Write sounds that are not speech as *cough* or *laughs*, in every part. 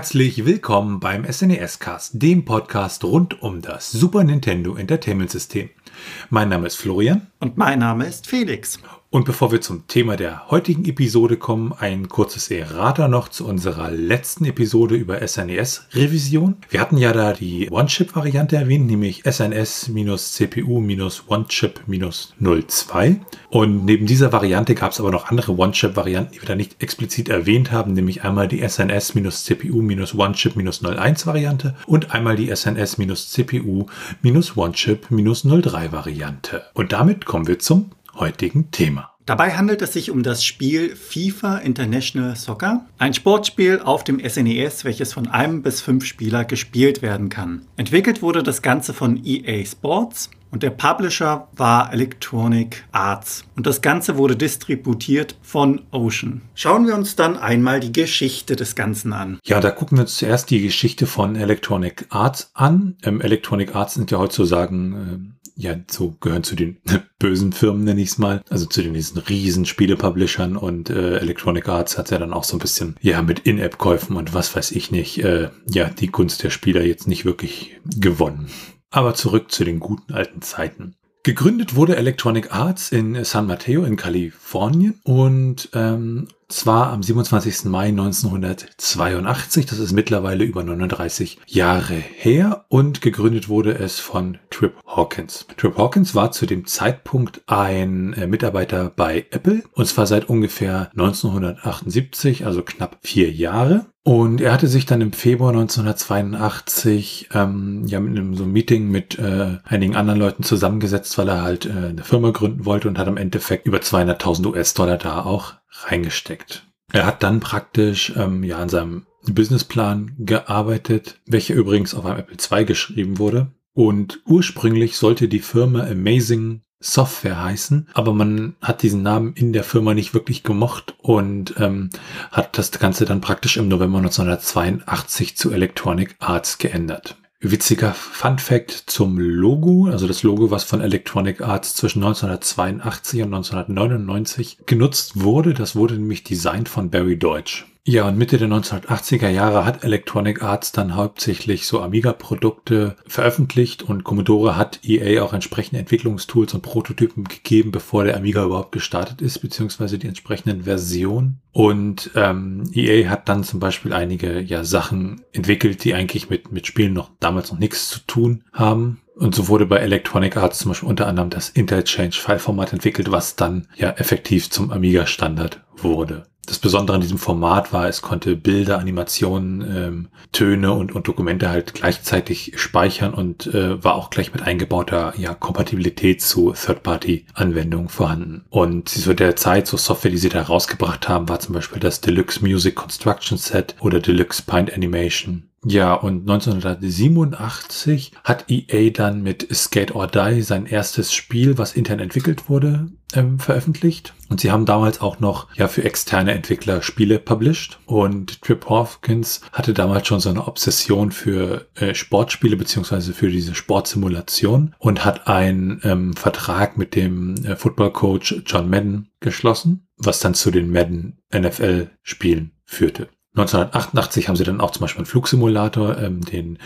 Herzlich willkommen beim SNES Cast, dem Podcast rund um das Super Nintendo Entertainment System. Mein Name ist Florian. Und mein Name ist Felix. Und bevor wir zum Thema der heutigen Episode kommen, ein kurzes Errata noch zu unserer letzten Episode über SNES-Revision. Wir hatten ja da die One-Chip-Variante erwähnt, nämlich SNS-CPU-One-Chip-02. Und neben dieser Variante gab es aber noch andere One-Chip-Varianten, die wir da nicht explizit erwähnt haben, nämlich einmal die SNS-CPU-One-Chip-01-Variante und einmal die SNS-CPU-One-Chip-03-Variante. Und damit kommen wir zum heutigen Thema. Dabei handelt es sich um das Spiel FIFA International Soccer, ein Sportspiel auf dem SNES, e welches von einem bis fünf Spieler gespielt werden kann. Entwickelt wurde das Ganze von EA Sports und der Publisher war Electronic Arts. Und das Ganze wurde distributiert von Ocean. Schauen wir uns dann einmal die Geschichte des Ganzen an. Ja, da gucken wir uns zuerst die Geschichte von Electronic Arts an. Ähm, Electronic Arts sind ja heutzutage ähm, ja, so gehören zu den *laughs* bösen Firmen, nenne ich es mal. Also zu den diesen riesen Spiele-Publishern und äh, Electronic Arts hat ja dann auch so ein bisschen, ja, mit In-App-Käufen und was weiß ich nicht, äh, ja, die Kunst der Spieler jetzt nicht wirklich gewonnen. Aber zurück zu den guten alten Zeiten. Gegründet wurde Electronic Arts in San Mateo in Kalifornien und ähm, zwar am 27. Mai 1982. Das ist mittlerweile über 39 Jahre her und gegründet wurde es von Trip Hawkins. Trip Hawkins war zu dem Zeitpunkt ein äh, Mitarbeiter bei Apple und zwar seit ungefähr 1978, also knapp vier Jahre. Und er hatte sich dann im Februar 1982 ähm, ja mit einem so einem Meeting mit äh, einigen anderen Leuten zusammengesetzt, weil er halt äh, eine Firma gründen wollte und hat im Endeffekt über 200.000 US-Dollar da auch reingesteckt. Er hat dann praktisch ähm, ja an seinem Businessplan gearbeitet, welcher übrigens auf einem Apple II geschrieben wurde. Und ursprünglich sollte die Firma Amazing Software heißen, aber man hat diesen Namen in der Firma nicht wirklich gemocht und ähm, hat das Ganze dann praktisch im November 1982 zu Electronic Arts geändert. Witziger Fun Fact zum Logo, also das Logo, was von Electronic Arts zwischen 1982 und 1999 genutzt wurde, das wurde nämlich designt von Barry Deutsch. Ja, und Mitte der 1980er Jahre hat Electronic Arts dann hauptsächlich so Amiga-Produkte veröffentlicht und Commodore hat EA auch entsprechende Entwicklungstools und Prototypen gegeben, bevor der Amiga überhaupt gestartet ist, beziehungsweise die entsprechenden Versionen. Und ähm, EA hat dann zum Beispiel einige ja, Sachen entwickelt, die eigentlich mit, mit Spielen noch damals noch nichts zu tun haben. Und so wurde bei Electronic Arts zum Beispiel unter anderem das Interchange-File-Format entwickelt, was dann ja effektiv zum Amiga-Standard wurde. Das Besondere an diesem Format war, es konnte Bilder, Animationen, ähm, Töne und, und Dokumente halt gleichzeitig speichern und äh, war auch gleich mit eingebauter ja, Kompatibilität zu Third-Party-Anwendungen vorhanden. Und zu der Zeit, so Software, die sie da rausgebracht haben, war zum Beispiel das Deluxe Music Construction Set oder Deluxe Paint Animation ja, und 1987 hat EA dann mit Skate or Die sein erstes Spiel, was intern entwickelt wurde, ähm, veröffentlicht. Und sie haben damals auch noch ja für externe Entwickler Spiele published. Und Trip Hawkins hatte damals schon so eine Obsession für äh, Sportspiele beziehungsweise für diese Sportsimulation und hat einen ähm, Vertrag mit dem äh, Football Coach John Madden geschlossen, was dann zu den Madden NFL Spielen führte. 1988 haben sie dann auch zum Beispiel einen Flugsimulator, ähm, den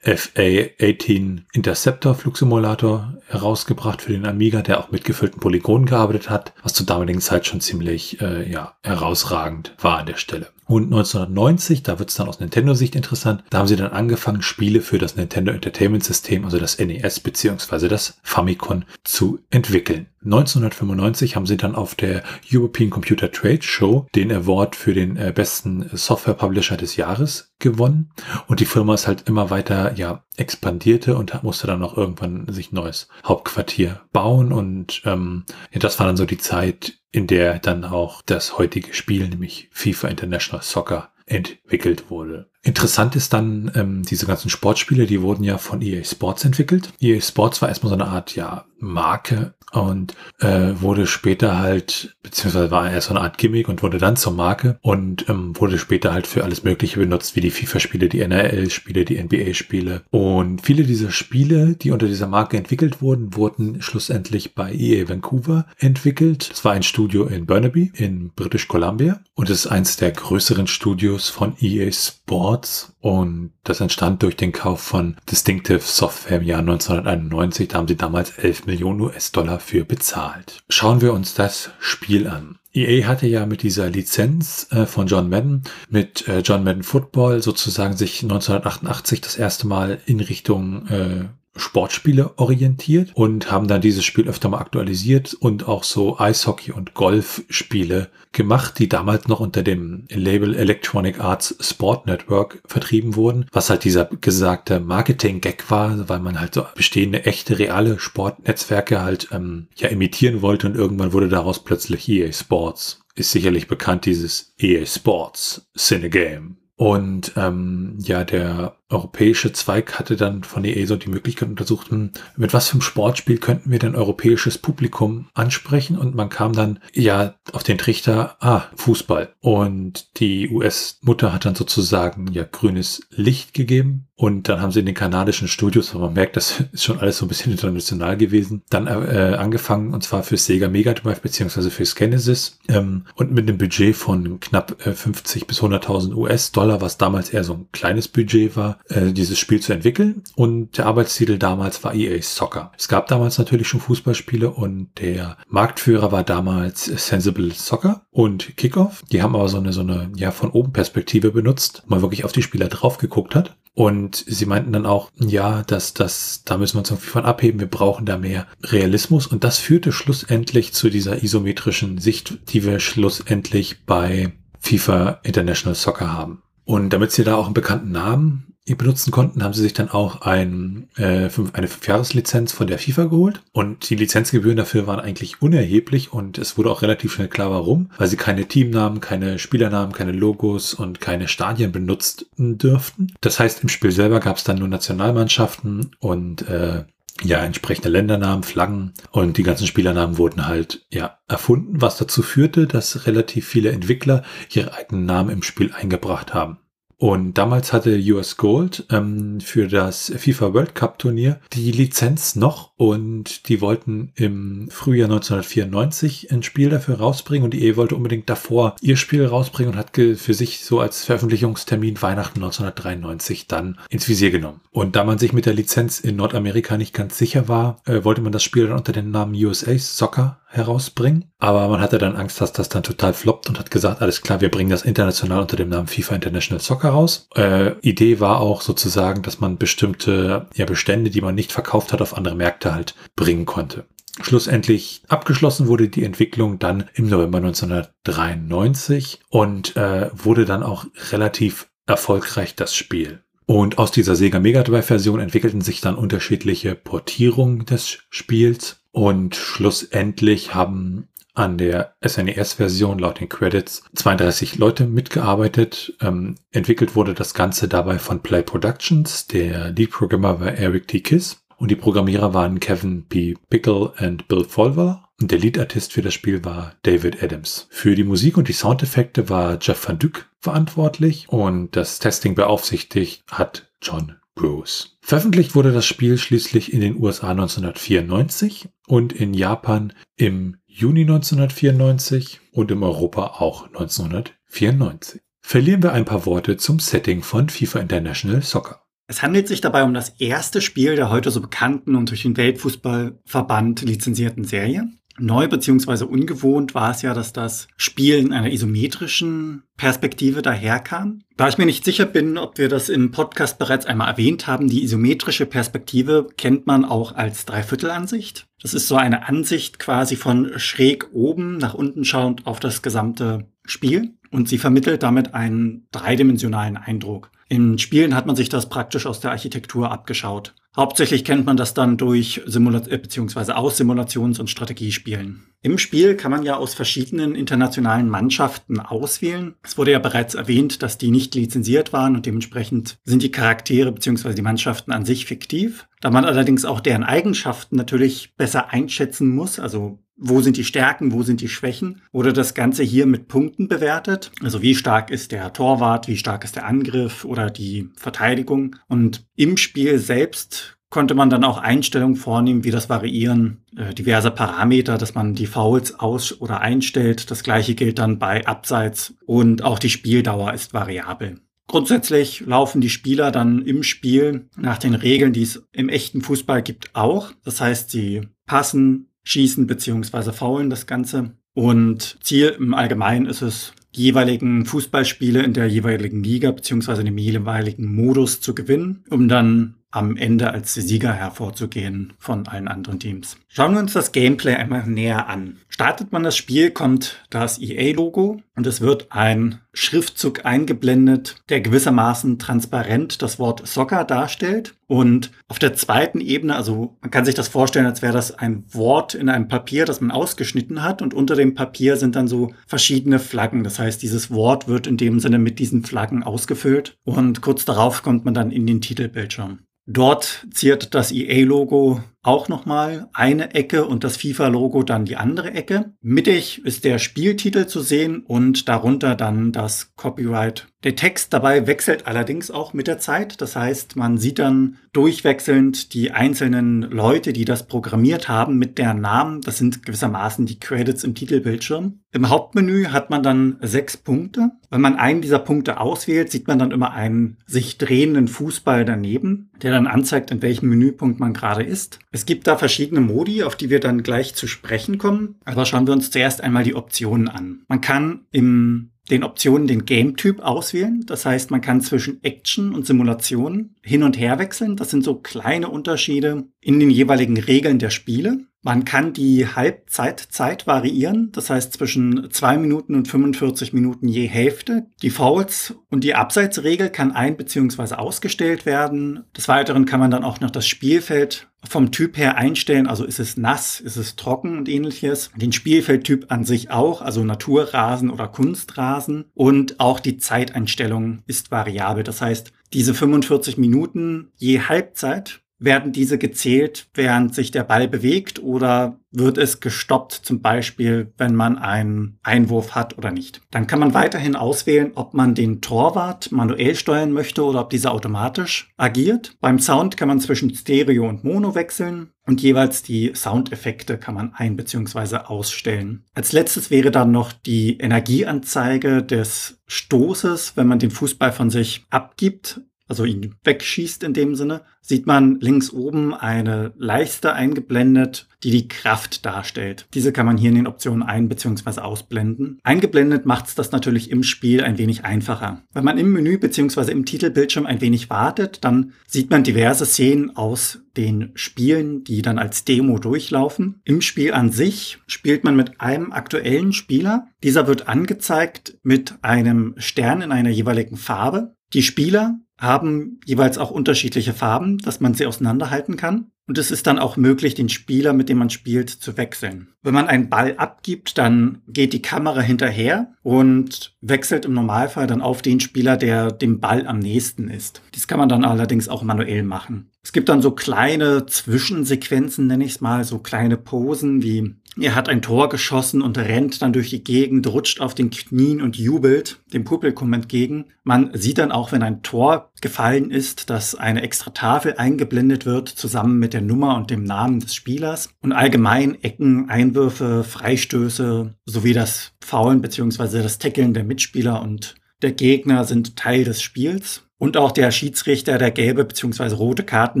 FA-18 Interceptor Flugsimulator herausgebracht für den Amiga, der auch mit gefüllten Polygonen gearbeitet hat, was zur damaligen Zeit schon ziemlich äh, ja, herausragend war an der Stelle. Und 1990, da wird es dann aus Nintendo-Sicht interessant, da haben sie dann angefangen, Spiele für das Nintendo Entertainment System, also das NES beziehungsweise das Famicom, zu entwickeln. 1995 haben sie dann auf der European Computer Trade Show den Award für den äh, besten Software Publisher des Jahres gewonnen. Und die Firma ist halt immer weiter, ja, expandierte und musste dann auch irgendwann sich neues Hauptquartier bauen. Und ähm, ja, das war dann so die Zeit, in der dann auch das heutige Spiel, nämlich FIFA International Soccer, entwickelt wurde. Interessant ist dann, ähm, diese ganzen Sportspiele, die wurden ja von EA Sports entwickelt. EA Sports war erstmal so eine Art, ja, Marke und äh, wurde später halt, beziehungsweise war er so eine Art Gimmick und wurde dann zur Marke und ähm, wurde später halt für alles Mögliche benutzt, wie die FIFA-Spiele, die NRL-Spiele, die NBA-Spiele. Und viele dieser Spiele, die unter dieser Marke entwickelt wurden, wurden schlussendlich bei EA Vancouver entwickelt. Es war ein Studio in Burnaby in British Columbia und es ist eins der größeren Studios von EA Sports und das entstand durch den Kauf von Distinctive Software im Jahr 1991. Da haben sie damals 11 Millionen US-Dollar für bezahlt. Schauen wir uns das Spiel an. EA hatte ja mit dieser Lizenz äh, von John Madden, mit äh, John Madden Football sozusagen sich 1988 das erste Mal in Richtung äh, Sportspiele orientiert und haben dann dieses Spiel öfter mal aktualisiert und auch so Eishockey- und Golfspiele gemacht, die damals noch unter dem Label Electronic Arts Sport Network vertrieben wurden, was halt dieser gesagte Marketing-Gag war, weil man halt so bestehende, echte, reale Sportnetzwerke halt ähm, ja imitieren wollte und irgendwann wurde daraus plötzlich EA Sports. Ist sicherlich bekannt, dieses EA Sports Cinegame. Und ähm, ja, der europäische Zweig hatte dann von der ESO die Möglichkeit untersucht, hm, mit was für einem Sportspiel könnten wir denn europäisches Publikum ansprechen? Und man kam dann ja auf den Trichter, ah, Fußball. Und die US-Mutter hat dann sozusagen ja grünes Licht gegeben. Und dann haben sie in den kanadischen Studios, aber man merkt, das *laughs* ist schon alles so ein bisschen international gewesen, dann äh, angefangen, und zwar für Sega Mega Drive beziehungsweise für Genesis ähm, und mit einem Budget von knapp äh, 50 bis 100.000 US-Dollar, was damals eher so ein kleines Budget war, äh, dieses Spiel zu entwickeln. Und der Arbeitstitel damals war EA Soccer. Es gab damals natürlich schon Fußballspiele und der Marktführer war damals Sensible Soccer und Kickoff. Die haben aber so eine, so eine, ja, von oben Perspektive benutzt, mal wirklich auf die Spieler drauf geguckt hat. Und sie meinten dann auch, ja, dass das, da müssen wir uns irgendwie von abheben, wir brauchen da mehr Realismus. Und das führte schlussendlich zu dieser isometrischen Sicht, die wir schlussendlich bei FIFA International Soccer haben. Und damit sie da auch einen bekannten Namen benutzen konnten, haben sie sich dann auch ein, äh, fünf, eine Fünfjahreslizenz von der FIFA geholt. Und die Lizenzgebühren dafür waren eigentlich unerheblich und es wurde auch relativ schnell klar, warum. Weil sie keine Teamnamen, keine Spielernamen, keine Logos und keine Stadien benutzten dürften. Das heißt, im Spiel selber gab es dann nur Nationalmannschaften und äh, ja, entsprechende Ländernamen, Flaggen und die ganzen Spielernamen wurden halt ja erfunden, was dazu führte, dass relativ viele Entwickler ihre eigenen Namen im Spiel eingebracht haben. Und damals hatte US Gold ähm, für das FIFA World Cup Turnier die Lizenz noch und die wollten im Frühjahr 1994 ein Spiel dafür rausbringen und die E wollte unbedingt davor ihr Spiel rausbringen und hat für sich so als Veröffentlichungstermin Weihnachten 1993 dann ins Visier genommen. Und da man sich mit der Lizenz in Nordamerika nicht ganz sicher war, äh, wollte man das Spiel dann unter dem Namen USA Soccer herausbringen. Aber man hatte dann Angst, dass das dann total floppt und hat gesagt, alles klar, wir bringen das international unter dem Namen FIFA International Soccer raus. Äh, Idee war auch sozusagen, dass man bestimmte ja, Bestände, die man nicht verkauft hat, auf andere Märkte halt bringen konnte. Schlussendlich abgeschlossen wurde die Entwicklung dann im November 1993 und äh, wurde dann auch relativ erfolgreich das Spiel. Und aus dieser Sega Mega Drive Version entwickelten sich dann unterschiedliche Portierungen des Spiels. Und schlussendlich haben an der SNES-Version laut den Credits 32 Leute mitgearbeitet. Ähm, entwickelt wurde das Ganze dabei von Play Productions. Der Lead-Programmer war Eric T. Kiss und die Programmierer waren Kevin P. Pickle und Bill Folver. Und der Lead-Artist für das Spiel war David Adams. Für die Musik und die Soundeffekte war Jeff Van Dyck verantwortlich und das Testing beaufsichtigt hat John Bruce. Veröffentlicht wurde das Spiel schließlich in den USA 1994 und in Japan im Juni 1994 und in Europa auch 1994. Verlieren wir ein paar Worte zum Setting von FIFA International Soccer. Es handelt sich dabei um das erste Spiel der heute so bekannten und durch den Weltfußballverband lizenzierten Serie. Neu bzw. ungewohnt war es ja, dass das Spiel in einer isometrischen Perspektive daherkam. Da ich mir nicht sicher bin, ob wir das im Podcast bereits einmal erwähnt haben, die isometrische Perspektive kennt man auch als Dreiviertelansicht. Das ist so eine Ansicht quasi von schräg oben nach unten schauend auf das gesamte Spiel und sie vermittelt damit einen dreidimensionalen Eindruck. In Spielen hat man sich das praktisch aus der Architektur abgeschaut. Hauptsächlich kennt man das dann durch Simula äh, beziehungsweise aus Simulations- und Strategiespielen. Im Spiel kann man ja aus verschiedenen internationalen Mannschaften auswählen. Es wurde ja bereits erwähnt, dass die nicht lizenziert waren und dementsprechend sind die Charaktere beziehungsweise die Mannschaften an sich fiktiv. Da man allerdings auch deren Eigenschaften natürlich besser einschätzen muss, also wo sind die Stärken, wo sind die Schwächen, wurde das Ganze hier mit Punkten bewertet. Also wie stark ist der Torwart, wie stark ist der Angriff oder die Verteidigung. Und im Spiel selbst konnte man dann auch Einstellungen vornehmen, wie das Variieren äh, diverser Parameter, dass man die Fouls aus- oder einstellt. Das gleiche gilt dann bei Abseits und auch die Spieldauer ist variabel. Grundsätzlich laufen die Spieler dann im Spiel nach den Regeln, die es im echten Fußball gibt, auch. Das heißt, sie passen, schießen beziehungsweise faulen das Ganze. Und Ziel im Allgemeinen ist es, die jeweiligen Fußballspiele in der jeweiligen Liga in dem jeweiligen Modus zu gewinnen, um dann am Ende als Sieger hervorzugehen von allen anderen Teams. Schauen wir uns das Gameplay einmal näher an. Startet man das Spiel, kommt das EA-Logo und es wird ein Schriftzug eingeblendet, der gewissermaßen transparent das Wort Soccer darstellt. Und auf der zweiten Ebene, also man kann sich das vorstellen, als wäre das ein Wort in einem Papier, das man ausgeschnitten hat und unter dem Papier sind dann so verschiedene Flaggen. Das heißt, dieses Wort wird in dem Sinne mit diesen Flaggen ausgefüllt und kurz darauf kommt man dann in den Titelbildschirm. Dort ziert das EA-Logo auch nochmal eine Ecke und das FIFA-Logo dann die andere Ecke. Mittig ist der Spieltitel zu sehen und darunter dann das Copyright. Der Text dabei wechselt allerdings auch mit der Zeit. Das heißt, man sieht dann durchwechselnd die einzelnen Leute, die das programmiert haben, mit deren Namen. Das sind gewissermaßen die Credits im Titelbildschirm. Im Hauptmenü hat man dann sechs Punkte. Wenn man einen dieser Punkte auswählt, sieht man dann immer einen sich drehenden Fußball daneben, der dann anzeigt, in welchem Menüpunkt man gerade ist. Es gibt da verschiedene Modi, auf die wir dann gleich zu sprechen kommen. Aber schauen wir uns zuerst einmal die Optionen an. Man kann im den Optionen den Game-Typ auswählen. Das heißt, man kann zwischen Action und Simulation hin und her wechseln. Das sind so kleine Unterschiede in den jeweiligen Regeln der Spiele. Man kann die Halbzeitzeit variieren, das heißt zwischen zwei Minuten und 45 Minuten je Hälfte. Die Fouls und die Abseitsregel kann ein- bzw. ausgestellt werden. Des Weiteren kann man dann auch noch das Spielfeld vom Typ her einstellen, also ist es nass, ist es trocken und ähnliches. Den Spielfeldtyp an sich auch, also Naturrasen oder Kunstrasen. Und auch die Zeiteinstellung ist variabel. Das heißt, diese 45 Minuten je Halbzeit werden diese gezählt, während sich der Ball bewegt oder wird es gestoppt, zum Beispiel, wenn man einen Einwurf hat oder nicht. Dann kann man weiterhin auswählen, ob man den Torwart manuell steuern möchte oder ob dieser automatisch agiert. Beim Sound kann man zwischen Stereo und Mono wechseln und jeweils die Soundeffekte kann man ein- bzw. ausstellen. Als letztes wäre dann noch die Energieanzeige des Stoßes, wenn man den Fußball von sich abgibt also ihn wegschießt in dem Sinne, sieht man links oben eine Leiste eingeblendet, die die Kraft darstellt. Diese kann man hier in den Optionen ein- bzw. ausblenden. Eingeblendet macht es das natürlich im Spiel ein wenig einfacher. Wenn man im Menü bzw. im Titelbildschirm ein wenig wartet, dann sieht man diverse Szenen aus den Spielen, die dann als Demo durchlaufen. Im Spiel an sich spielt man mit einem aktuellen Spieler. Dieser wird angezeigt mit einem Stern in einer jeweiligen Farbe. Die Spieler haben jeweils auch unterschiedliche Farben, dass man sie auseinanderhalten kann. Und es ist dann auch möglich, den Spieler, mit dem man spielt, zu wechseln. Wenn man einen Ball abgibt, dann geht die Kamera hinterher und wechselt im Normalfall dann auf den Spieler, der dem Ball am nächsten ist. Dies kann man dann allerdings auch manuell machen. Es gibt dann so kleine Zwischensequenzen, nenne ich es mal, so kleine Posen wie er hat ein Tor geschossen und rennt dann durch die Gegend, rutscht auf den Knien und jubelt dem Publikum entgegen. Man sieht dann auch, wenn ein Tor gefallen ist, dass eine extra Tafel eingeblendet wird, zusammen mit der Nummer und dem Namen des Spielers. Und allgemein Ecken, Einwürfe, Freistöße sowie das Faulen bzw. das Tackeln der Mitspieler und der Gegner sind Teil des Spiels. Und auch der Schiedsrichter, der gelbe bzw. rote Karten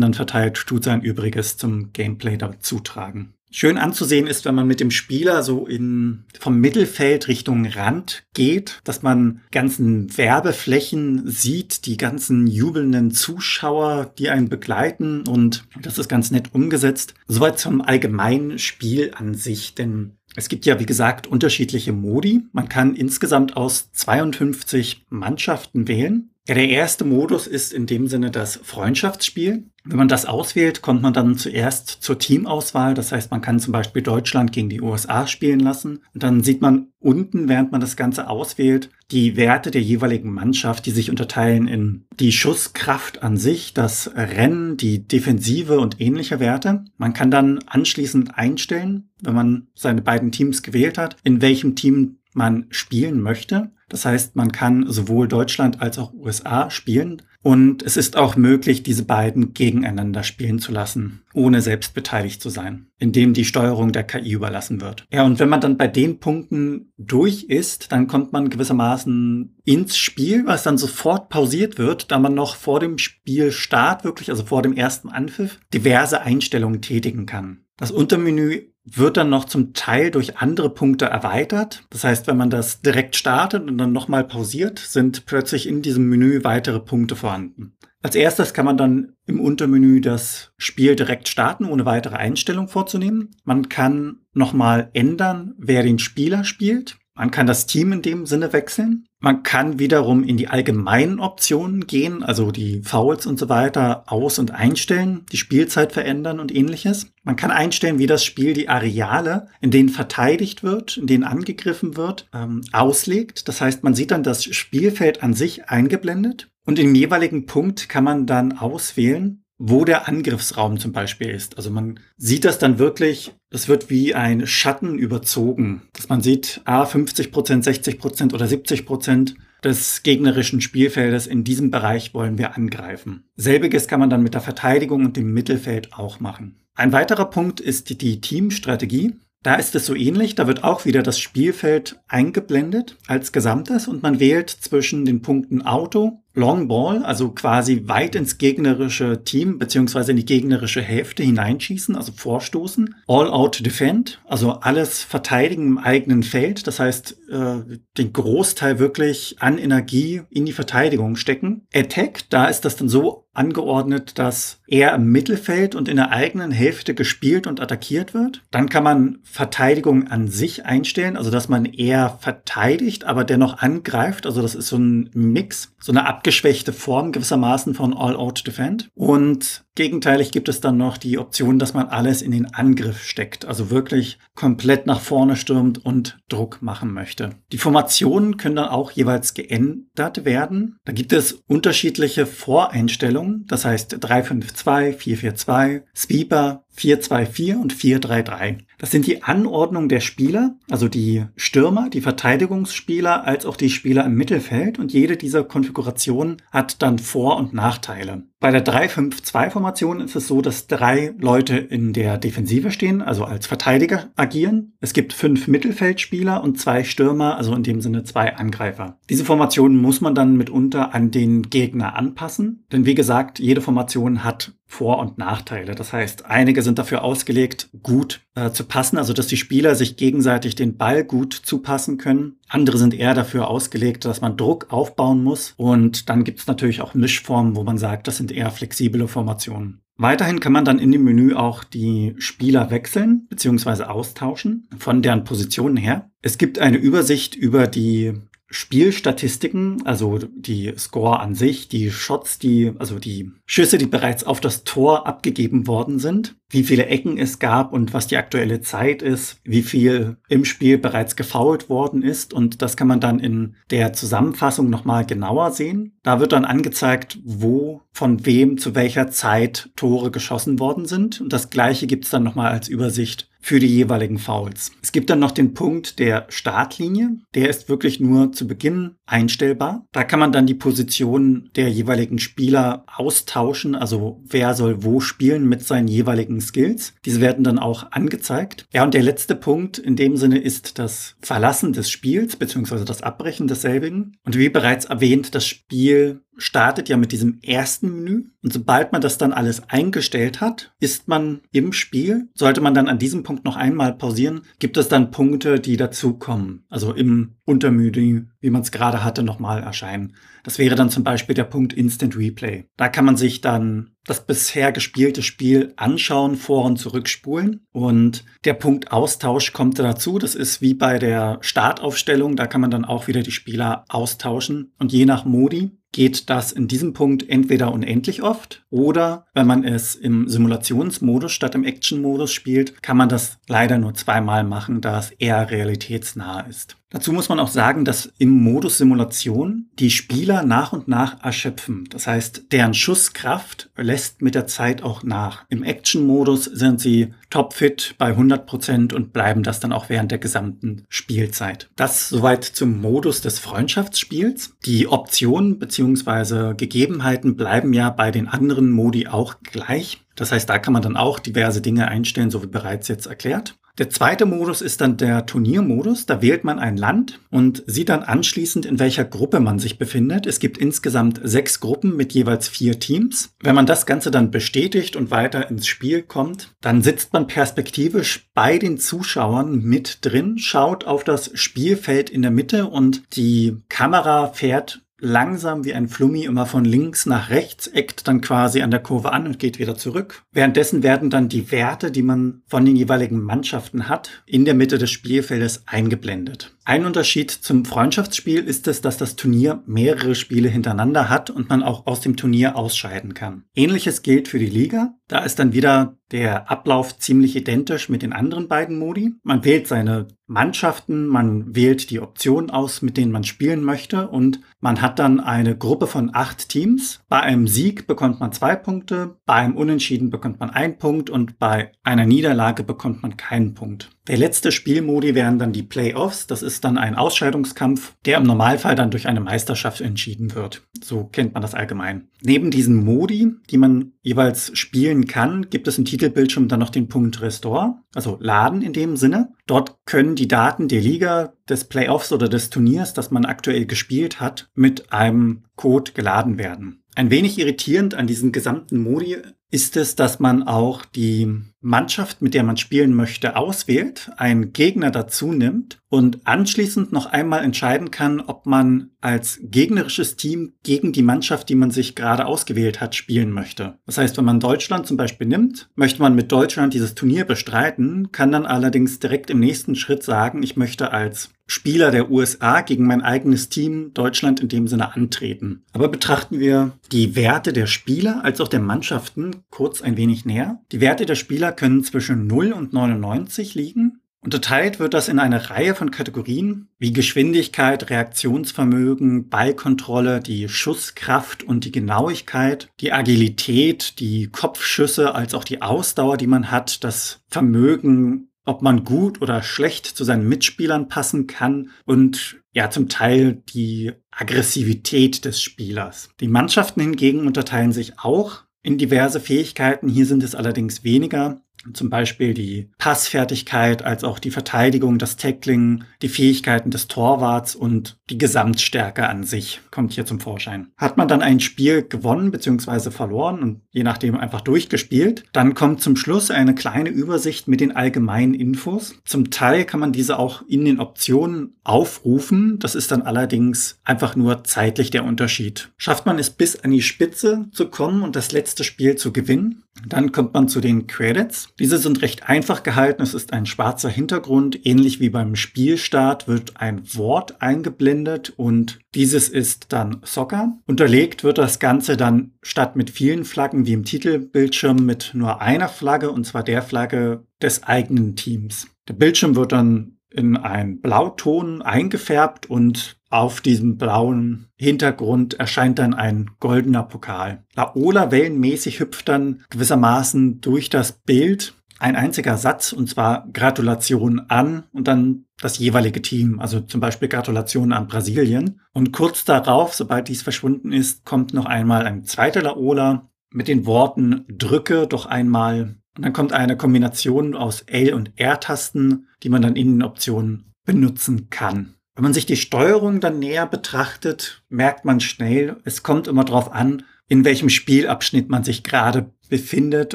dann verteilt, tut sein Übriges zum Gameplay dazu tragen. Schön anzusehen ist, wenn man mit dem Spieler so in, vom Mittelfeld Richtung Rand geht, dass man ganzen Werbeflächen sieht, die ganzen jubelnden Zuschauer, die einen begleiten und das ist ganz nett umgesetzt. Soweit zum allgemeinen Spiel an sich, denn es gibt ja, wie gesagt, unterschiedliche Modi. Man kann insgesamt aus 52 Mannschaften wählen. Der erste Modus ist in dem Sinne das Freundschaftsspiel. Wenn man das auswählt, kommt man dann zuerst zur Teamauswahl. Das heißt, man kann zum Beispiel Deutschland gegen die USA spielen lassen. Und dann sieht man unten, während man das Ganze auswählt, die Werte der jeweiligen Mannschaft, die sich unterteilen in die Schusskraft an sich, das Rennen, die Defensive und ähnliche Werte. Man kann dann anschließend einstellen, wenn man seine beiden Teams gewählt hat, in welchem Team man spielen möchte. Das heißt, man kann sowohl Deutschland als auch USA spielen. Und es ist auch möglich, diese beiden gegeneinander spielen zu lassen, ohne selbst beteiligt zu sein, indem die Steuerung der KI überlassen wird. Ja, und wenn man dann bei den Punkten durch ist, dann kommt man gewissermaßen ins Spiel, was dann sofort pausiert wird, da man noch vor dem Spielstart wirklich, also vor dem ersten Anpfiff, diverse Einstellungen tätigen kann. Das Untermenü wird dann noch zum Teil durch andere Punkte erweitert. Das heißt, wenn man das direkt startet und dann nochmal pausiert, sind plötzlich in diesem Menü weitere Punkte vorhanden. Als erstes kann man dann im Untermenü das Spiel direkt starten, ohne weitere Einstellung vorzunehmen. Man kann nochmal ändern, wer den Spieler spielt. Man kann das Team in dem Sinne wechseln. Man kann wiederum in die allgemeinen Optionen gehen, also die Fouls und so weiter aus- und einstellen, die Spielzeit verändern und ähnliches. Man kann einstellen, wie das Spiel die Areale, in denen verteidigt wird, in denen angegriffen wird, ähm, auslegt. Das heißt, man sieht dann das Spielfeld an sich eingeblendet. Und im jeweiligen Punkt kann man dann auswählen, wo der Angriffsraum zum Beispiel ist. Also man sieht das dann wirklich, das wird wie ein Schatten überzogen, dass man sieht, ah, 50 Prozent, 60 Prozent oder 70 Prozent des gegnerischen Spielfeldes in diesem Bereich wollen wir angreifen. Selbiges kann man dann mit der Verteidigung und dem Mittelfeld auch machen. Ein weiterer Punkt ist die Teamstrategie. Da ist es so ähnlich, da wird auch wieder das Spielfeld eingeblendet als Gesamtes und man wählt zwischen den Punkten Auto, Long Ball, also quasi weit ins gegnerische Team beziehungsweise in die gegnerische Hälfte hineinschießen, also vorstoßen. All Out Defend, also alles verteidigen im eigenen Feld, das heißt äh, den Großteil wirklich an Energie in die Verteidigung stecken. Attack, da ist das dann so angeordnet, dass er im Mittelfeld und in der eigenen Hälfte gespielt und attackiert wird. Dann kann man Verteidigung an sich einstellen, also dass man eher verteidigt, aber dennoch angreift. Also das ist so ein Mix, so eine abgeschwächte Form gewissermaßen von All-Out Defend. Und gegenteilig gibt es dann noch die Option, dass man alles in den Angriff steckt, also wirklich komplett nach vorne stürmt und Druck machen möchte. Die Formationen können dann auch jeweils geändert werden. Da gibt es unterschiedliche Voreinstellungen, das heißt 352, 442, Sweeper, 4-2-4 und 4-3-3. Das sind die Anordnung der Spieler, also die Stürmer, die Verteidigungsspieler, als auch die Spieler im Mittelfeld und jede dieser Konfigurationen hat dann Vor- und Nachteile. Bei der 3-5-2-Formation ist es so, dass drei Leute in der Defensive stehen, also als Verteidiger agieren. Es gibt fünf Mittelfeldspieler und zwei Stürmer, also in dem Sinne zwei Angreifer. Diese Formation muss man dann mitunter an den Gegner anpassen, denn wie gesagt, jede Formation hat vor- und Nachteile. Das heißt, einige sind dafür ausgelegt, gut äh, zu passen, also dass die Spieler sich gegenseitig den Ball gut zupassen können. Andere sind eher dafür ausgelegt, dass man Druck aufbauen muss. Und dann gibt es natürlich auch Mischformen, wo man sagt, das sind eher flexible Formationen. Weiterhin kann man dann in dem Menü auch die Spieler wechseln bzw. austauschen von deren Positionen her. Es gibt eine Übersicht über die Spielstatistiken, also die Score an sich, die Shots, die, also die Schüsse, die bereits auf das Tor abgegeben worden sind, wie viele Ecken es gab und was die aktuelle Zeit ist, wie viel im Spiel bereits gefoult worden ist. Und das kann man dann in der Zusammenfassung nochmal genauer sehen. Da wird dann angezeigt, wo von wem zu welcher Zeit Tore geschossen worden sind. Und das gleiche gibt es dann nochmal als Übersicht für die jeweiligen Fouls. Es gibt dann noch den Punkt der Startlinie. Der ist wirklich nur zu Beginn einstellbar. Da kann man dann die Position der jeweiligen Spieler austauschen. Also wer soll wo spielen mit seinen jeweiligen Skills. Diese werden dann auch angezeigt. Ja, und der letzte Punkt in dem Sinne ist das Verlassen des Spiels beziehungsweise das Abbrechen desselbigen. Und wie bereits erwähnt, das Spiel startet ja mit diesem ersten Menü. Und sobald man das dann alles eingestellt hat, ist man im Spiel. Sollte man dann an diesem Punkt noch einmal pausieren, gibt es dann Punkte, die dazukommen. Also im Untermenü, wie man es gerade hatte, nochmal erscheinen. Das wäre dann zum Beispiel der Punkt Instant Replay. Da kann man sich dann das bisher gespielte Spiel anschauen, vor- und zurückspulen. Und der Punkt Austausch kommt dazu. Das ist wie bei der Startaufstellung. Da kann man dann auch wieder die Spieler austauschen. Und je nach Modi geht das in diesem Punkt entweder unendlich oft oder wenn man es im Simulationsmodus statt im Action-Modus spielt, kann man das leider nur zweimal machen, da es eher realitätsnah ist. Dazu muss man auch sagen, dass im Modus Simulation die Spieler nach und nach erschöpfen. Das heißt, deren Schusskraft lässt mit der Zeit auch nach. Im Action-Modus sind sie topfit bei 100 Prozent und bleiben das dann auch während der gesamten Spielzeit. Das soweit zum Modus des Freundschaftsspiels. Die Optionen bzw. Gegebenheiten bleiben ja bei den anderen Modi auch gleich. Das heißt, da kann man dann auch diverse Dinge einstellen, so wie bereits jetzt erklärt. Der zweite Modus ist dann der Turniermodus. Da wählt man ein Land und sieht dann anschließend, in welcher Gruppe man sich befindet. Es gibt insgesamt sechs Gruppen mit jeweils vier Teams. Wenn man das Ganze dann bestätigt und weiter ins Spiel kommt, dann sitzt man perspektivisch bei den Zuschauern mit drin, schaut auf das Spielfeld in der Mitte und die Kamera fährt langsam wie ein Flummi immer von links nach rechts, eckt dann quasi an der Kurve an und geht wieder zurück. Währenddessen werden dann die Werte, die man von den jeweiligen Mannschaften hat, in der Mitte des Spielfeldes eingeblendet. Ein Unterschied zum Freundschaftsspiel ist es, dass das Turnier mehrere Spiele hintereinander hat und man auch aus dem Turnier ausscheiden kann. Ähnliches gilt für die Liga. Da ist dann wieder der Ablauf ziemlich identisch mit den anderen beiden Modi. Man wählt seine Mannschaften, man wählt die Optionen aus, mit denen man spielen möchte und man hat dann eine Gruppe von acht Teams. Bei einem Sieg bekommt man zwei Punkte, bei einem Unentschieden bekommt man einen Punkt und bei einer Niederlage bekommt man keinen Punkt. Der letzte Spielmodi wären dann die Playoffs. Das ist dann ein Ausscheidungskampf, der im Normalfall dann durch eine Meisterschaft entschieden wird. So kennt man das allgemein. Neben diesen Modi, die man jeweils spielen kann, gibt es im Titelbildschirm dann noch den Punkt Restore, also Laden in dem Sinne. Dort können die Daten der Liga, des Playoffs oder des Turniers, das man aktuell gespielt hat, mit einem Code geladen werden. Ein wenig irritierend an diesen gesamten Modi ist es, dass man auch die Mannschaft, mit der man spielen möchte, auswählt, einen Gegner dazu nimmt und anschließend noch einmal entscheiden kann, ob man als gegnerisches Team gegen die Mannschaft, die man sich gerade ausgewählt hat, spielen möchte. Das heißt, wenn man Deutschland zum Beispiel nimmt, möchte man mit Deutschland dieses Turnier bestreiten, kann dann allerdings direkt im nächsten Schritt sagen, ich möchte als Spieler der USA gegen mein eigenes Team Deutschland in dem Sinne antreten. Aber betrachten wir die Werte der Spieler als auch der Mannschaften kurz ein wenig näher. Die Werte der Spieler können zwischen 0 und 99 liegen. Unterteilt wird das in eine Reihe von Kategorien wie Geschwindigkeit, Reaktionsvermögen, Ballkontrolle, die Schusskraft und die Genauigkeit, die Agilität, die Kopfschüsse als auch die Ausdauer, die man hat, das Vermögen, ob man gut oder schlecht zu seinen Mitspielern passen kann und ja zum Teil die Aggressivität des Spielers. Die Mannschaften hingegen unterteilen sich auch in diverse Fähigkeiten. Hier sind es allerdings weniger zum Beispiel die Passfertigkeit, als auch die Verteidigung, das Tackling, die Fähigkeiten des Torwarts und die Gesamtstärke an sich kommt hier zum Vorschein. Hat man dann ein Spiel gewonnen bzw. verloren und je nachdem einfach durchgespielt, dann kommt zum Schluss eine kleine Übersicht mit den allgemeinen Infos. Zum Teil kann man diese auch in den Optionen aufrufen. Das ist dann allerdings einfach nur zeitlich der Unterschied. Schafft man es bis an die Spitze zu kommen und das letzte Spiel zu gewinnen, dann kommt man zu den Credits. Diese sind recht einfach gehalten. Es ist ein schwarzer Hintergrund. Ähnlich wie beim Spielstart wird ein Wort eingeblendet und dieses ist dann Soccer. Unterlegt wird das Ganze dann statt mit vielen Flaggen wie im Titelbildschirm mit nur einer Flagge und zwar der Flagge des eigenen Teams. Der Bildschirm wird dann in einen Blauton eingefärbt und auf diesem blauen Hintergrund erscheint dann ein goldener Pokal. Laola wellenmäßig hüpft dann gewissermaßen durch das Bild ein einziger Satz und zwar Gratulation an und dann das jeweilige Team, also zum Beispiel Gratulation an Brasilien. Und kurz darauf, sobald dies verschwunden ist, kommt noch einmal ein zweiter Laola mit den Worten drücke doch einmal und dann kommt eine Kombination aus L- und R-Tasten, die man dann in den Optionen benutzen kann. Wenn man sich die Steuerung dann näher betrachtet, merkt man schnell, es kommt immer darauf an, in welchem Spielabschnitt man sich gerade befindet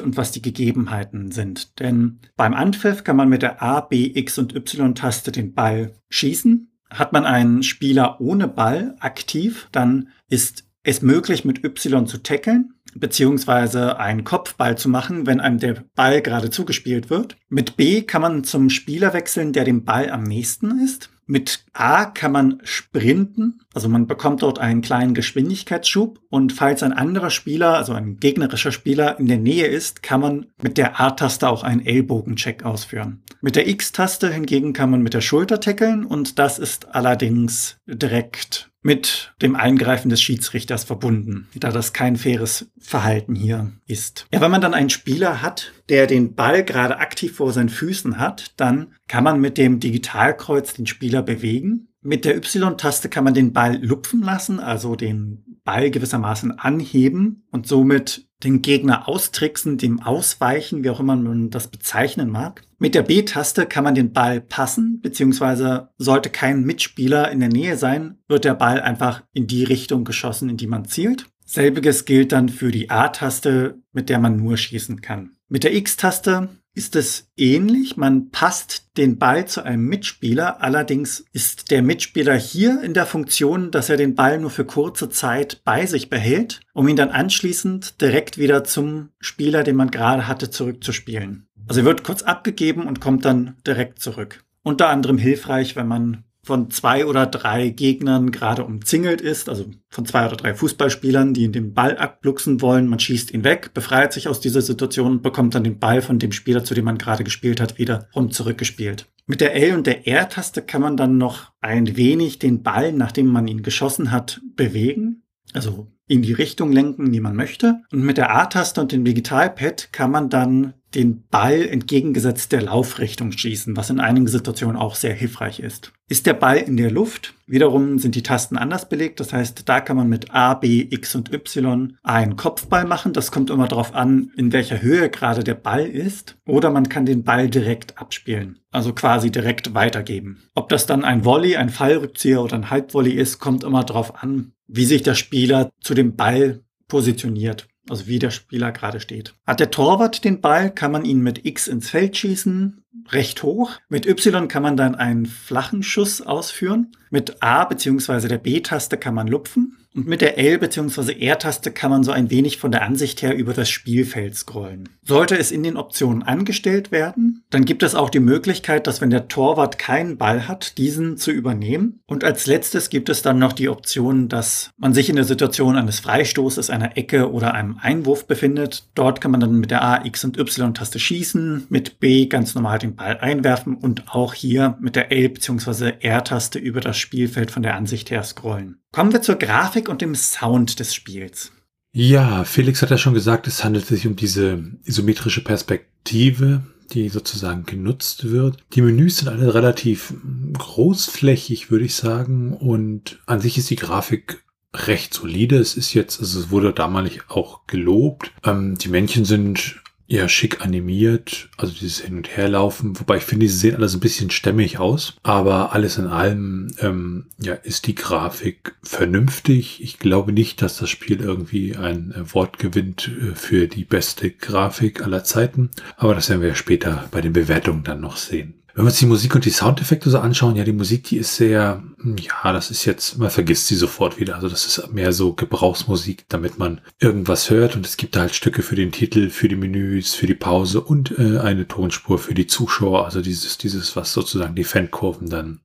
und was die Gegebenheiten sind. Denn beim Anpfiff kann man mit der A, B, X und Y-Taste den Ball schießen. Hat man einen Spieler ohne Ball aktiv, dann ist es möglich, mit Y zu tackeln. beziehungsweise einen Kopfball zu machen, wenn einem der Ball gerade zugespielt wird. Mit B kann man zum Spieler wechseln, der dem Ball am nächsten ist. Mit A kann man sprinten, also man bekommt dort einen kleinen Geschwindigkeitsschub und falls ein anderer Spieler, also ein gegnerischer Spieler in der Nähe ist, kann man mit der A-Taste auch einen Ellbogencheck ausführen. Mit der X-Taste hingegen kann man mit der Schulter tackeln und das ist allerdings direkt mit dem Eingreifen des Schiedsrichters verbunden, da das kein faires Verhalten hier ist. Ja, wenn man dann einen Spieler hat, der den Ball gerade aktiv vor seinen Füßen hat, dann kann man mit dem Digitalkreuz den Spieler bewegen. Mit der Y-Taste kann man den Ball lupfen lassen, also den Ball gewissermaßen anheben und somit den Gegner austricksen, dem ausweichen, wie auch immer man das bezeichnen mag. Mit der B-Taste kann man den Ball passen, beziehungsweise sollte kein Mitspieler in der Nähe sein, wird der Ball einfach in die Richtung geschossen, in die man zielt. Selbiges gilt dann für die A-Taste, mit der man nur schießen kann. Mit der X-Taste ist es ähnlich. Man passt den Ball zu einem Mitspieler. Allerdings ist der Mitspieler hier in der Funktion, dass er den Ball nur für kurze Zeit bei sich behält, um ihn dann anschließend direkt wieder zum Spieler, den man gerade hatte, zurückzuspielen. Also er wird kurz abgegeben und kommt dann direkt zurück. Unter anderem hilfreich, wenn man von zwei oder drei Gegnern gerade umzingelt ist, also von zwei oder drei Fußballspielern, die in den Ball abluchsen wollen. Man schießt ihn weg, befreit sich aus dieser Situation und bekommt dann den Ball von dem Spieler, zu dem man gerade gespielt hat, wieder rund zurückgespielt. Mit der L und der R-Taste kann man dann noch ein wenig den Ball, nachdem man ihn geschossen hat, bewegen. Also in die Richtung lenken, die man möchte. Und mit der A-Taste und dem Digitalpad kann man dann den Ball entgegengesetzt der Laufrichtung schießen, was in einigen Situationen auch sehr hilfreich ist. Ist der Ball in der Luft, wiederum sind die Tasten anders belegt. Das heißt, da kann man mit A, B, X und Y einen Kopfball machen. Das kommt immer darauf an, in welcher Höhe gerade der Ball ist. Oder man kann den Ball direkt abspielen, also quasi direkt weitergeben. Ob das dann ein Volley, ein Fallrückzieher oder ein Halbvolley ist, kommt immer darauf an, wie sich der Spieler zu dem Ball positioniert also wie der Spieler gerade steht. Hat der Torwart den Ball, kann man ihn mit X ins Feld schießen, recht hoch. Mit Y kann man dann einen flachen Schuss ausführen. Mit A bzw. der B-Taste kann man lupfen. Und mit der L- bzw. R-Taste kann man so ein wenig von der Ansicht her über das Spielfeld scrollen. Sollte es in den Optionen angestellt werden, dann gibt es auch die Möglichkeit, dass wenn der Torwart keinen Ball hat, diesen zu übernehmen. Und als letztes gibt es dann noch die Option, dass man sich in der Situation eines Freistoßes, einer Ecke oder einem Einwurf befindet. Dort kann man dann mit der A, X und Y-Taste schießen, mit B ganz normal den Ball einwerfen und auch hier mit der L- bzw. R-Taste über das Spielfeld von der Ansicht her scrollen. Kommen wir zur Grafik und dem Sound des Spiels. Ja, Felix hat ja schon gesagt, es handelt sich um diese isometrische Perspektive, die sozusagen genutzt wird. Die Menüs sind alle relativ großflächig, würde ich sagen. Und an sich ist die Grafik recht solide. Es ist jetzt, also es wurde damalig auch gelobt. Ähm, die Männchen sind ja schick animiert, also dieses Hin- und Herlaufen, wobei ich finde, sie sehen alles ein bisschen stämmig aus, aber alles in allem ähm, ja, ist die Grafik vernünftig. Ich glaube nicht, dass das Spiel irgendwie ein äh, Wort gewinnt äh, für die beste Grafik aller Zeiten, aber das werden wir später bei den Bewertungen dann noch sehen. Wenn wir uns die Musik und die Soundeffekte so anschauen, ja, die Musik, die ist sehr, ja, das ist jetzt, man vergisst sie sofort wieder. Also das ist mehr so Gebrauchsmusik, damit man irgendwas hört. Und es gibt halt Stücke für den Titel, für die Menüs, für die Pause und äh, eine Tonspur für die Zuschauer. Also dieses, dieses, was sozusagen die Fankurven dann,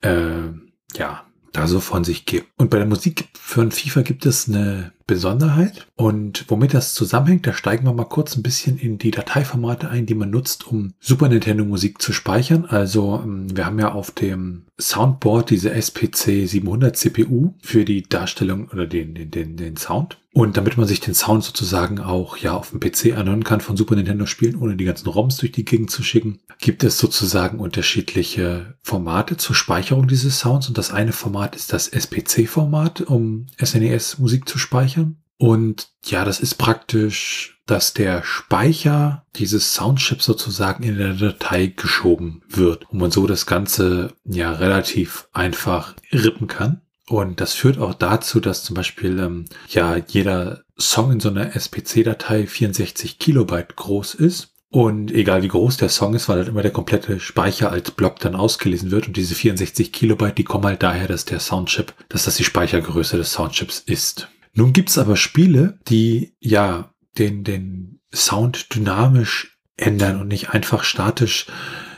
äh, ja, da so von sich gibt. Und bei der Musik von FIFA gibt es eine Besonderheit. Und womit das zusammenhängt, da steigen wir mal kurz ein bisschen in die Dateiformate ein, die man nutzt, um Super Nintendo Musik zu speichern. Also ähm, wir haben ja auf dem Soundboard diese SPC 700 CPU für die Darstellung oder den, den, den, den Sound. Und damit man sich den Sound sozusagen auch ja auf dem PC anhören kann von Super Nintendo Spielen, ohne die ganzen ROMs durch die Gegend zu schicken, gibt es sozusagen unterschiedliche Formate zur Speicherung dieses Sounds. Und das eine Format ist das SPC-Format, um SNES Musik zu speichern. Und ja, das ist praktisch, dass der Speicher dieses Soundchip sozusagen in der Datei geschoben wird und man so das Ganze ja relativ einfach rippen kann. Und das führt auch dazu, dass zum Beispiel ähm, ja jeder Song in so einer SPC-Datei 64 Kilobyte groß ist. Und egal wie groß der Song ist, weil halt immer der komplette Speicher als Block dann ausgelesen wird. Und diese 64 Kilobyte, die kommen halt daher, dass der Soundchip, dass das die Speichergröße des Soundchips ist. Nun gibt's aber Spiele, die ja den, den Sound dynamisch ändern und nicht einfach statisch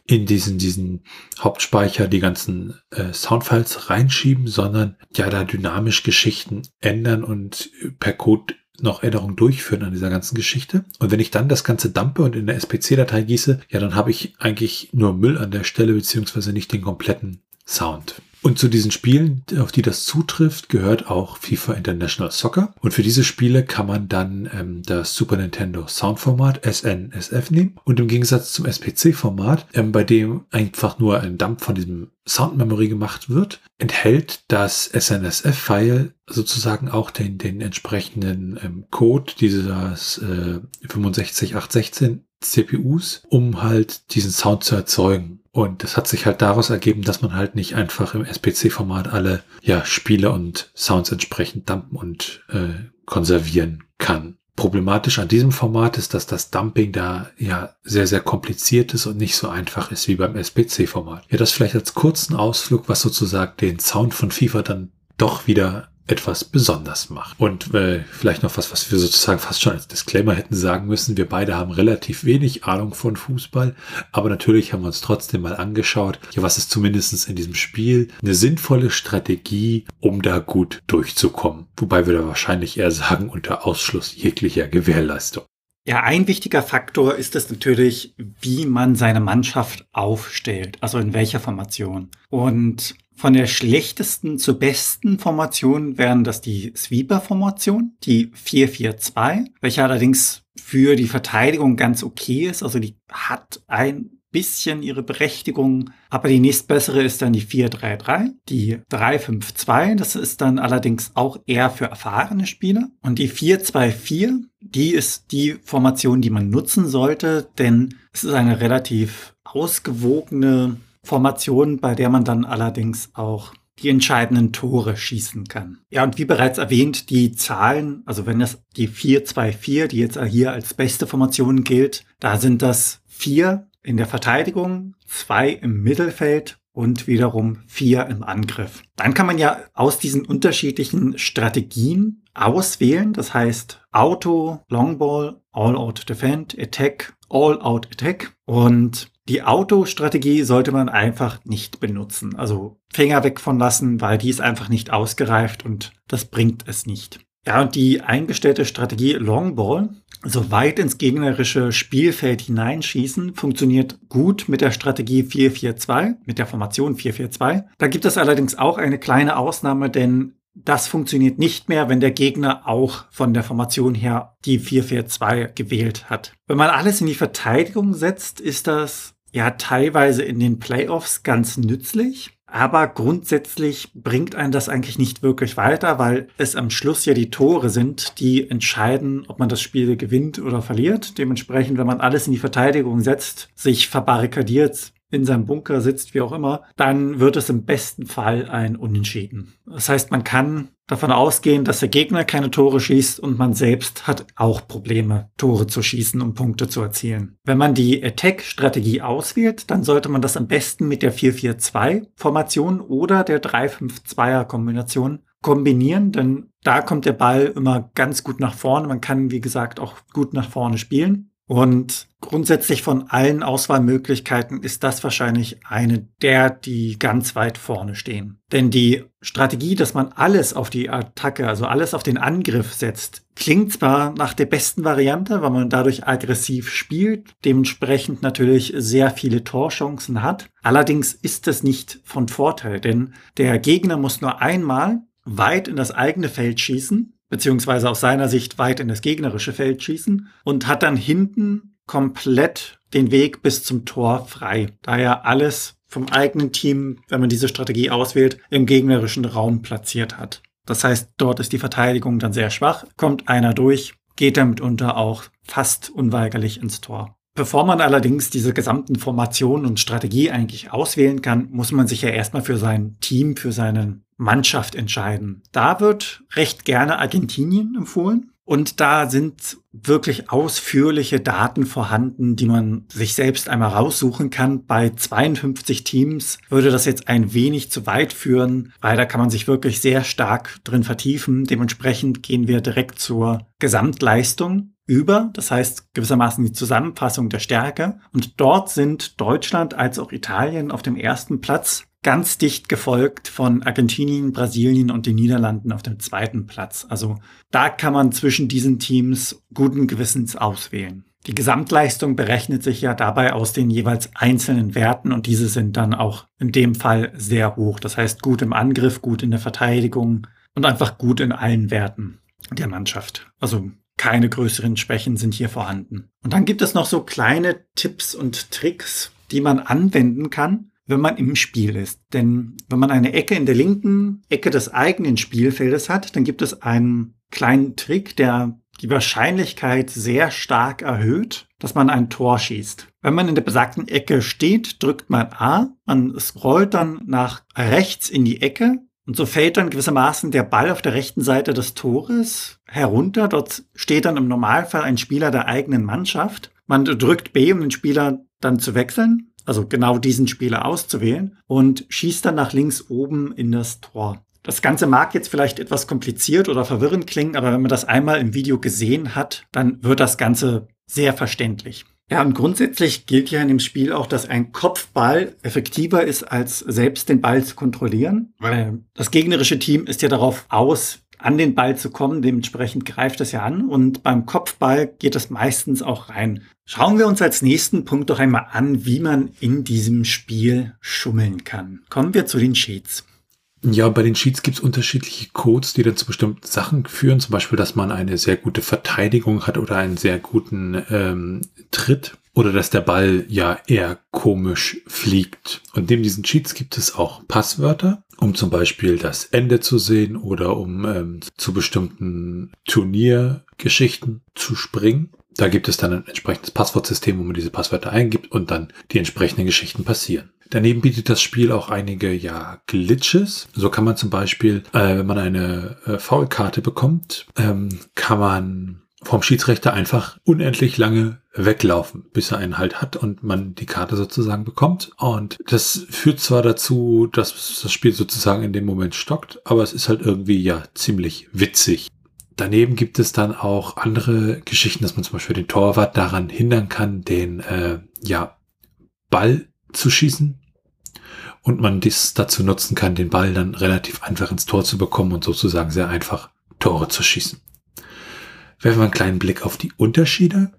in diesen, diesen Hauptspeicher die ganzen äh, Soundfiles reinschieben, sondern ja da dynamisch Geschichten ändern und per Code noch Änderungen durchführen an dieser ganzen Geschichte. Und wenn ich dann das Ganze dumpe und in der SPC-Datei gieße, ja, dann habe ich eigentlich nur Müll an der Stelle, beziehungsweise nicht den kompletten Sound. Und zu diesen Spielen, auf die das zutrifft, gehört auch FIFA International Soccer. Und für diese Spiele kann man dann ähm, das Super Nintendo Soundformat SNSF nehmen. Und im Gegensatz zum SPC-Format, ähm, bei dem einfach nur ein Dump von diesem Sound Memory gemacht wird, enthält das SNSF-File sozusagen auch den, den entsprechenden ähm, Code dieses äh, 65816 CPUs, um halt diesen Sound zu erzeugen. Und das hat sich halt daraus ergeben, dass man halt nicht einfach im SPC-Format alle ja, Spiele und Sounds entsprechend dumpen und äh, konservieren kann. Problematisch an diesem Format ist, dass das Dumping da ja sehr, sehr kompliziert ist und nicht so einfach ist wie beim SPC-Format. Ja, das vielleicht als kurzen Ausflug, was sozusagen den Sound von FIFA dann doch wieder etwas besonders macht. Und äh, vielleicht noch was, was wir sozusagen fast schon als Disclaimer hätten sagen müssen. Wir beide haben relativ wenig Ahnung von Fußball, aber natürlich haben wir uns trotzdem mal angeschaut, ja, was ist zumindestens in diesem Spiel eine sinnvolle Strategie, um da gut durchzukommen. Wobei wir da wahrscheinlich eher sagen, unter Ausschluss jeglicher Gewährleistung. Ja, ein wichtiger Faktor ist es natürlich, wie man seine Mannschaft aufstellt, also in welcher Formation. Und von der schlechtesten zur besten Formation wären das die Sweeper-Formation, die 4-4-2, welche allerdings für die Verteidigung ganz okay ist. Also die hat ein bisschen ihre Berechtigung, aber die nächstbessere ist dann die 4-3-3, die 3-5-2, das ist dann allerdings auch eher für erfahrene Spieler. Und die 4-2-4, die ist die Formation, die man nutzen sollte, denn es ist eine relativ ausgewogene Formation, bei der man dann allerdings auch die entscheidenden Tore schießen kann. Ja, und wie bereits erwähnt, die Zahlen, also wenn das die 4-2-4, die jetzt hier als beste Formation gilt, da sind das vier in der Verteidigung, zwei im Mittelfeld und wiederum vier im Angriff. Dann kann man ja aus diesen unterschiedlichen Strategien auswählen, das heißt Auto, Longball, All Out Defend, Attack, All Out Attack und die Autostrategie sollte man einfach nicht benutzen. Also Finger weg von lassen, weil die ist einfach nicht ausgereift und das bringt es nicht. Ja, und die eingestellte Strategie Longball, so weit ins gegnerische Spielfeld hineinschießen, funktioniert gut mit der Strategie 4-4-2, mit der Formation 4-4-2. Da gibt es allerdings auch eine kleine Ausnahme, denn das funktioniert nicht mehr, wenn der Gegner auch von der Formation her die 4-4-2 gewählt hat. Wenn man alles in die Verteidigung setzt, ist das ja teilweise in den Playoffs ganz nützlich. Aber grundsätzlich bringt einen das eigentlich nicht wirklich weiter, weil es am Schluss ja die Tore sind, die entscheiden, ob man das Spiel gewinnt oder verliert. Dementsprechend, wenn man alles in die Verteidigung setzt, sich verbarrikadiert, in seinem Bunker sitzt, wie auch immer, dann wird es im besten Fall ein Unentschieden. Das heißt, man kann davon ausgehen, dass der Gegner keine Tore schießt und man selbst hat auch Probleme, Tore zu schießen, um Punkte zu erzielen. Wenn man die Attack-Strategie auswählt, dann sollte man das am besten mit der 4-4-2-Formation oder der 3-5-2er-Kombination kombinieren, denn da kommt der Ball immer ganz gut nach vorne. Man kann, wie gesagt, auch gut nach vorne spielen. Und grundsätzlich von allen Auswahlmöglichkeiten ist das wahrscheinlich eine der, die ganz weit vorne stehen. Denn die Strategie, dass man alles auf die Attacke, also alles auf den Angriff setzt, klingt zwar nach der besten Variante, weil man dadurch aggressiv spielt, dementsprechend natürlich sehr viele Torchancen hat. Allerdings ist es nicht von Vorteil, denn der Gegner muss nur einmal weit in das eigene Feld schießen beziehungsweise aus seiner Sicht weit in das gegnerische Feld schießen und hat dann hinten komplett den Weg bis zum Tor frei, da er alles vom eigenen Team, wenn man diese Strategie auswählt, im gegnerischen Raum platziert hat. Das heißt, dort ist die Verteidigung dann sehr schwach, kommt einer durch, geht damit unter auch fast unweigerlich ins Tor. Bevor man allerdings diese gesamten Formationen und Strategie eigentlich auswählen kann, muss man sich ja erstmal für sein Team, für seine Mannschaft entscheiden. Da wird recht gerne Argentinien empfohlen. Und da sind wirklich ausführliche Daten vorhanden, die man sich selbst einmal raussuchen kann. Bei 52 Teams würde das jetzt ein wenig zu weit führen, weil da kann man sich wirklich sehr stark drin vertiefen. Dementsprechend gehen wir direkt zur Gesamtleistung über, das heißt gewissermaßen die Zusammenfassung der Stärke. Und dort sind Deutschland als auch Italien auf dem ersten Platz ganz dicht gefolgt von Argentinien, Brasilien und den Niederlanden auf dem zweiten Platz. Also da kann man zwischen diesen Teams guten Gewissens auswählen. Die Gesamtleistung berechnet sich ja dabei aus den jeweils einzelnen Werten und diese sind dann auch in dem Fall sehr hoch. Das heißt gut im Angriff, gut in der Verteidigung und einfach gut in allen Werten der Mannschaft. Also keine größeren Schwächen sind hier vorhanden. Und dann gibt es noch so kleine Tipps und Tricks, die man anwenden kann, wenn man im Spiel ist. Denn wenn man eine Ecke in der linken Ecke des eigenen Spielfeldes hat, dann gibt es einen kleinen Trick, der die Wahrscheinlichkeit sehr stark erhöht, dass man ein Tor schießt. Wenn man in der besagten Ecke steht, drückt man A, man scrollt dann nach rechts in die Ecke und so fällt dann gewissermaßen der Ball auf der rechten Seite des Tores herunter. Dort steht dann im Normalfall ein Spieler der eigenen Mannschaft. Man drückt B, um den Spieler dann zu wechseln also genau diesen Spieler auszuwählen und schießt dann nach links oben in das Tor. Das Ganze mag jetzt vielleicht etwas kompliziert oder verwirrend klingen, aber wenn man das einmal im Video gesehen hat, dann wird das Ganze sehr verständlich. Ja, und grundsätzlich gilt ja in dem Spiel auch, dass ein Kopfball effektiver ist, als selbst den Ball zu kontrollieren, weil das gegnerische Team ist ja darauf aus, an den Ball zu kommen. Dementsprechend greift es ja an und beim Kopfball geht es meistens auch rein. Schauen wir uns als nächsten Punkt doch einmal an, wie man in diesem Spiel schummeln kann. Kommen wir zu den Cheats. Ja, bei den Cheats gibt es unterschiedliche Codes, die dann zu bestimmten Sachen führen. Zum Beispiel, dass man eine sehr gute Verteidigung hat oder einen sehr guten ähm, Tritt oder dass der Ball ja eher komisch fliegt. Und neben diesen Cheats gibt es auch Passwörter, um zum Beispiel das Ende zu sehen oder um ähm, zu bestimmten Turniergeschichten zu springen. Da gibt es dann ein entsprechendes Passwortsystem, wo man diese Passwörter eingibt und dann die entsprechenden Geschichten passieren. Daneben bietet das Spiel auch einige ja Glitches. So kann man zum Beispiel, äh, wenn man eine äh, Foulkarte bekommt, ähm, kann man vom Schiedsrichter einfach unendlich lange weglaufen, bis er einen halt hat und man die Karte sozusagen bekommt. Und das führt zwar dazu, dass das Spiel sozusagen in dem Moment stockt, aber es ist halt irgendwie ja ziemlich witzig. Daneben gibt es dann auch andere Geschichten, dass man zum Beispiel den Torwart daran hindern kann, den äh, ja Ball zu schießen und man dies dazu nutzen kann, den Ball dann relativ einfach ins Tor zu bekommen und sozusagen sehr einfach Tore zu schießen werfen wir einen kleinen Blick auf die Unterschiede.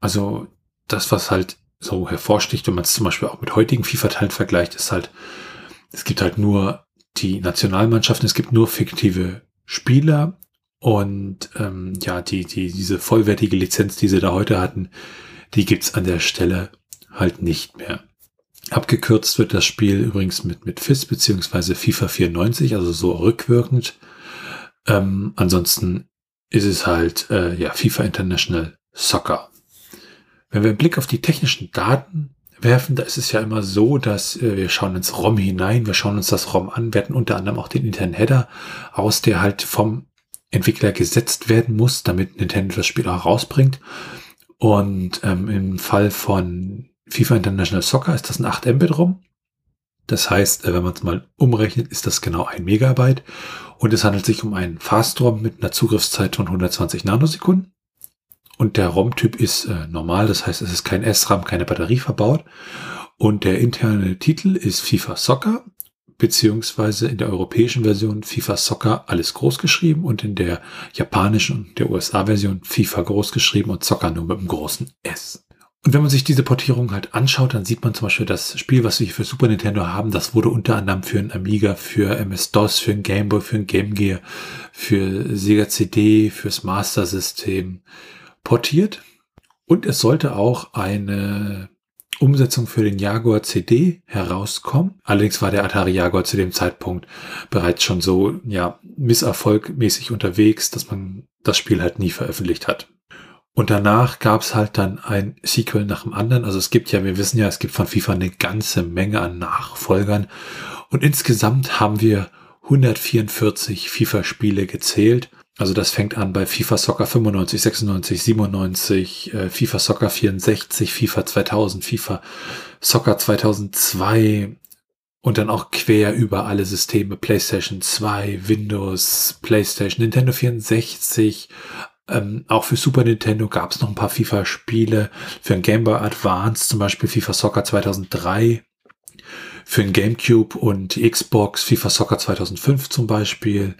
Also das, was halt so hervorsticht, wenn man es zum Beispiel auch mit heutigen FIFA-Teilen vergleicht, ist halt, es gibt halt nur die Nationalmannschaften, es gibt nur fiktive Spieler und ähm, ja, die, die, diese vollwertige Lizenz, die sie da heute hatten, die gibt's an der Stelle halt nicht mehr. Abgekürzt wird das Spiel übrigens mit, mit FIS beziehungsweise FIFA 94, also so rückwirkend. Ähm, ansonsten ist es halt äh, ja FIFA International Soccer. Wenn wir einen Blick auf die technischen Daten werfen, da ist es ja immer so, dass äh, wir schauen ins ROM hinein, wir schauen uns das ROM an, werten unter anderem auch den internen Header aus, der halt vom Entwickler gesetzt werden muss, damit Nintendo das Spiel auch rausbringt. Und ähm, im Fall von FIFA International Soccer ist das ein 8 Mbit ROM. Das heißt, äh, wenn man es mal umrechnet, ist das genau ein Megabyte. Und es handelt sich um einen Fast-ROM mit einer Zugriffszeit von 120 Nanosekunden. Und der ROM-Typ ist äh, normal, das heißt, es ist kein SRAM, keine Batterie verbaut. Und der interne Titel ist FIFA Soccer, beziehungsweise in der europäischen Version FIFA Soccer alles groß geschrieben und in der japanischen und der USA-Version FIFA groß geschrieben und Soccer nur mit einem großen S. Und wenn man sich diese Portierung halt anschaut, dann sieht man zum Beispiel das Spiel, was wir hier für Super Nintendo haben, das wurde unter anderem für ein Amiga, für MS-DOS, für ein Game Boy, für ein Game Gear, für Sega CD, fürs Master System portiert. Und es sollte auch eine Umsetzung für den Jaguar CD herauskommen. Allerdings war der Atari Jaguar zu dem Zeitpunkt bereits schon so, ja, misserfolgmäßig unterwegs, dass man das Spiel halt nie veröffentlicht hat. Und danach gab es halt dann ein Sequel nach dem anderen. Also es gibt ja, wir wissen ja, es gibt von FIFA eine ganze Menge an Nachfolgern. Und insgesamt haben wir 144 FIFA-Spiele gezählt. Also das fängt an bei FIFA Soccer 95, 96, 97, äh, FIFA Soccer 64, FIFA 2000, FIFA Soccer 2002 und dann auch quer über alle Systeme, PlayStation 2, Windows, PlayStation, Nintendo 64, ähm, auch für Super Nintendo gab es noch ein paar FIFA-Spiele, für ein Game Boy Advance zum Beispiel FIFA Soccer 2003, für ein GameCube und Xbox FIFA Soccer 2005 zum Beispiel,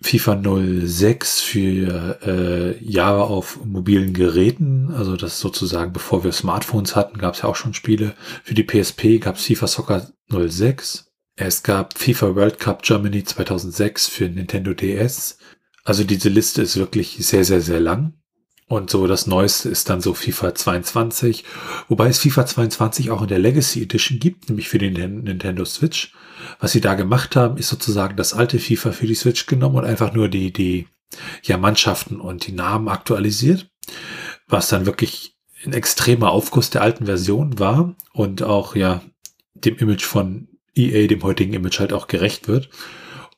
FIFA 06 für äh, Jahre auf mobilen Geräten, also das sozusagen bevor wir Smartphones hatten, gab es ja auch schon Spiele. Für die PSP gab es FIFA Soccer 06. Es gab FIFA World Cup Germany 2006 für Nintendo DS. Also diese Liste ist wirklich sehr, sehr, sehr lang. Und so das Neueste ist dann so FIFA 22, wobei es FIFA 22 auch in der Legacy Edition gibt, nämlich für den Nintendo Switch. Was sie da gemacht haben, ist sozusagen das alte FIFA für die Switch genommen und einfach nur die, die ja, Mannschaften und die Namen aktualisiert, was dann wirklich ein extremer Aufguss der alten Version war und auch ja dem Image von EA, dem heutigen Image halt auch gerecht wird.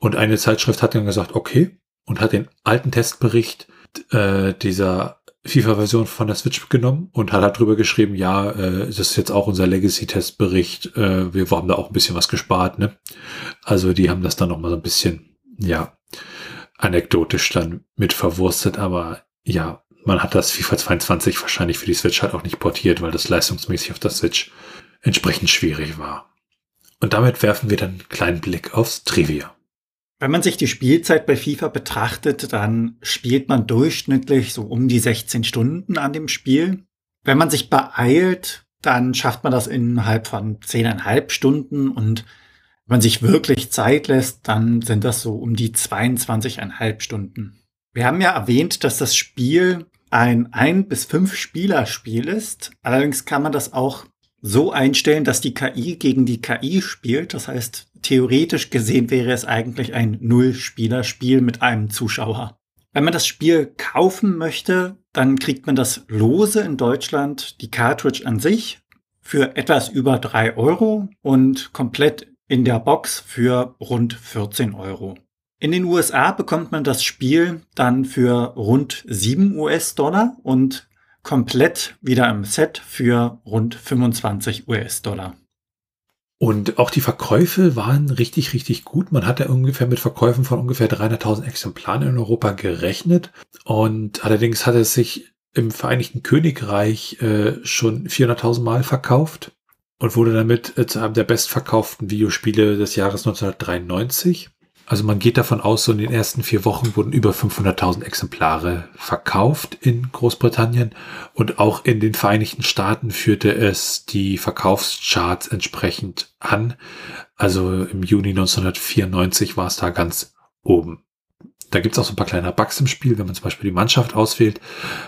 Und eine Zeitschrift hat dann gesagt, okay, und hat den alten Testbericht äh, dieser FIFA-Version von der Switch genommen und hat halt drüber geschrieben, ja, äh, das ist jetzt auch unser Legacy-Testbericht, äh, wir haben da auch ein bisschen was gespart, ne? Also die haben das dann nochmal so ein bisschen, ja, anekdotisch dann mit verwurstet, aber ja, man hat das FIFA 22 wahrscheinlich für die Switch halt auch nicht portiert, weil das leistungsmäßig auf der Switch entsprechend schwierig war. Und damit werfen wir dann einen kleinen Blick aufs Trivia. Wenn man sich die Spielzeit bei FIFA betrachtet, dann spielt man durchschnittlich so um die 16 Stunden an dem Spiel. Wenn man sich beeilt, dann schafft man das innerhalb von 10,5 Stunden und wenn man sich wirklich Zeit lässt, dann sind das so um die 22,5 Stunden. Wir haben ja erwähnt, dass das Spiel ein ein bis fünf Spieler Spiel ist. Allerdings kann man das auch so einstellen, dass die KI gegen die KI spielt. Das heißt, theoretisch gesehen wäre es eigentlich ein Null-Spieler-Spiel mit einem Zuschauer. Wenn man das Spiel kaufen möchte, dann kriegt man das lose in Deutschland, die Cartridge an sich, für etwas über drei Euro und komplett in der Box für rund 14 Euro. In den USA bekommt man das Spiel dann für rund 7 US-Dollar und komplett wieder im Set für rund 25 US-Dollar. Und auch die Verkäufe waren richtig, richtig gut. Man hatte ungefähr mit Verkäufen von ungefähr 300.000 Exemplaren in Europa gerechnet. Und allerdings hat es sich im Vereinigten Königreich äh, schon 400.000 Mal verkauft und wurde damit äh, zu einem der bestverkauften Videospiele des Jahres 1993. Also man geht davon aus, so in den ersten vier Wochen wurden über 500.000 Exemplare verkauft in Großbritannien und auch in den Vereinigten Staaten führte es die Verkaufscharts entsprechend an. Also im Juni 1994 war es da ganz oben. Da gibt es auch so ein paar kleine Bugs im Spiel. Wenn man zum Beispiel die Mannschaft auswählt,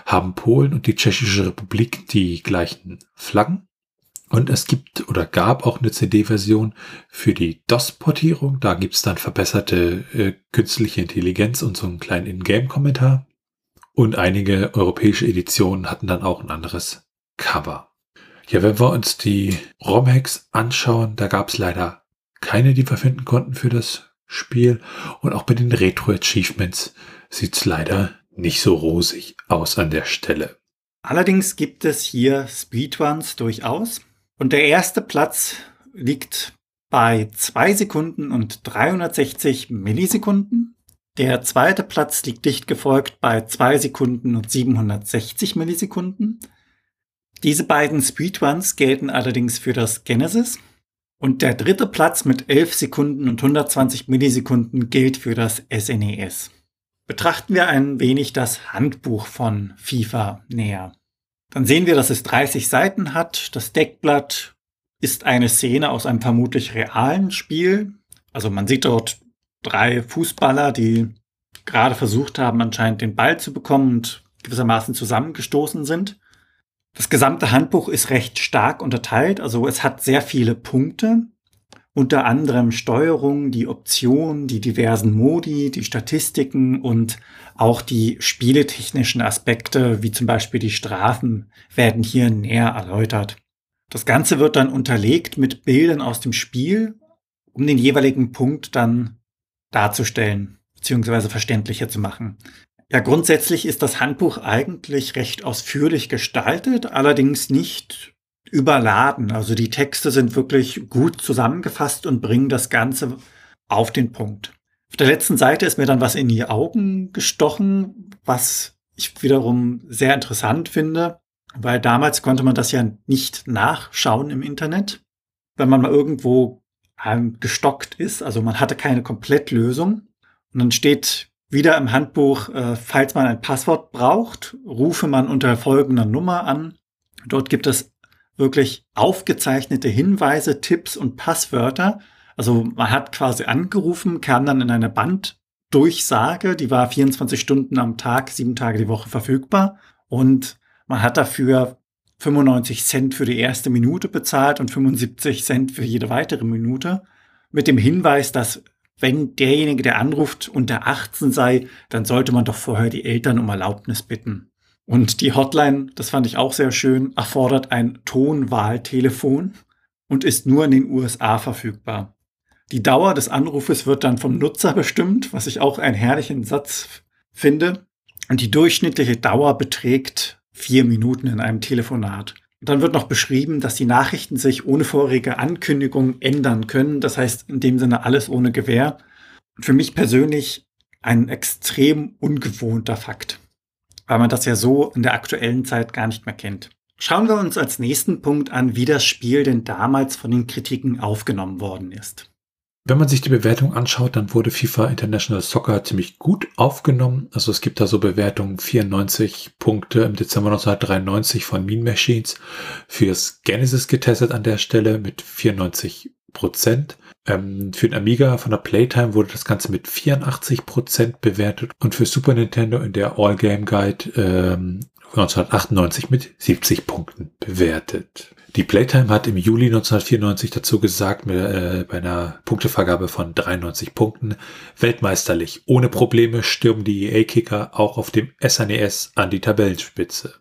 haben Polen und die Tschechische Republik die gleichen Flaggen. Und es gibt oder gab auch eine CD-Version für die DOS-Portierung. Da gibt's dann verbesserte äh, künstliche Intelligenz und so einen kleinen Ingame-Kommentar. Und einige europäische Editionen hatten dann auch ein anderes Cover. Ja, wenn wir uns die ROM-Hacks anschauen, da gab's leider keine, die wir finden konnten für das Spiel. Und auch bei den Retro-Achievements sieht's leider nicht so rosig aus an der Stelle. Allerdings gibt es hier Speedruns durchaus. Und der erste Platz liegt bei 2 Sekunden und 360 Millisekunden. Der zweite Platz liegt dicht gefolgt bei 2 Sekunden und 760 Millisekunden. Diese beiden Speedruns gelten allerdings für das Genesis. Und der dritte Platz mit 11 Sekunden und 120 Millisekunden gilt für das SNES. E Betrachten wir ein wenig das Handbuch von FIFA näher. Dann sehen wir, dass es 30 Seiten hat. Das Deckblatt ist eine Szene aus einem vermutlich realen Spiel. Also man sieht dort drei Fußballer, die gerade versucht haben, anscheinend den Ball zu bekommen und gewissermaßen zusammengestoßen sind. Das gesamte Handbuch ist recht stark unterteilt, also es hat sehr viele Punkte unter anderem Steuerung, die Optionen, die diversen Modi, die Statistiken und auch die spieletechnischen Aspekte, wie zum Beispiel die Strafen, werden hier näher erläutert. Das Ganze wird dann unterlegt mit Bildern aus dem Spiel, um den jeweiligen Punkt dann darzustellen. bzw. verständlicher zu machen. Ja, grundsätzlich ist das Handbuch eigentlich recht ausführlich gestaltet, allerdings nicht überladen. Also die Texte sind wirklich gut zusammengefasst und bringen das Ganze auf den Punkt. Auf der letzten Seite ist mir dann was in die Augen gestochen, was ich wiederum sehr interessant finde, weil damals konnte man das ja nicht nachschauen im Internet. Wenn man mal irgendwo ähm, gestockt ist, also man hatte keine Komplettlösung. Und dann steht wieder im Handbuch, äh, falls man ein Passwort braucht, rufe man unter folgender Nummer an. Dort gibt es wirklich aufgezeichnete Hinweise, Tipps und Passwörter. Also man hat quasi angerufen, kam dann in eine Banddurchsage, die war 24 Stunden am Tag, sieben Tage die Woche verfügbar. Und man hat dafür 95 Cent für die erste Minute bezahlt und 75 Cent für jede weitere Minute. Mit dem Hinweis, dass wenn derjenige, der anruft, unter 18 sei, dann sollte man doch vorher die Eltern um Erlaubnis bitten. Und die Hotline, das fand ich auch sehr schön, erfordert ein Tonwahltelefon und ist nur in den USA verfügbar. Die Dauer des Anrufes wird dann vom Nutzer bestimmt, was ich auch einen herrlichen Satz finde. Und die durchschnittliche Dauer beträgt vier Minuten in einem Telefonat. Und dann wird noch beschrieben, dass die Nachrichten sich ohne vorherige Ankündigung ändern können. Das heißt, in dem Sinne alles ohne Gewähr. Für mich persönlich ein extrem ungewohnter Fakt weil man das ja so in der aktuellen Zeit gar nicht mehr kennt. Schauen wir uns als nächsten Punkt an, wie das Spiel denn damals von den Kritiken aufgenommen worden ist. Wenn man sich die Bewertung anschaut, dann wurde FIFA International Soccer ziemlich gut aufgenommen. Also es gibt da so Bewertungen 94 Punkte im Dezember 1993 von Mean Machines fürs Genesis getestet an der Stelle mit 94 Prozent. Ähm, für den Amiga von der Playtime wurde das Ganze mit 84% bewertet und für Super Nintendo in der All Game Guide ähm, 1998 mit 70 Punkten bewertet. Die Playtime hat im Juli 1994 dazu gesagt, mit, äh, bei einer Punktevergabe von 93 Punkten, weltmeisterlich, ohne Probleme stürmen die EA-Kicker auch auf dem SNES e an die Tabellenspitze.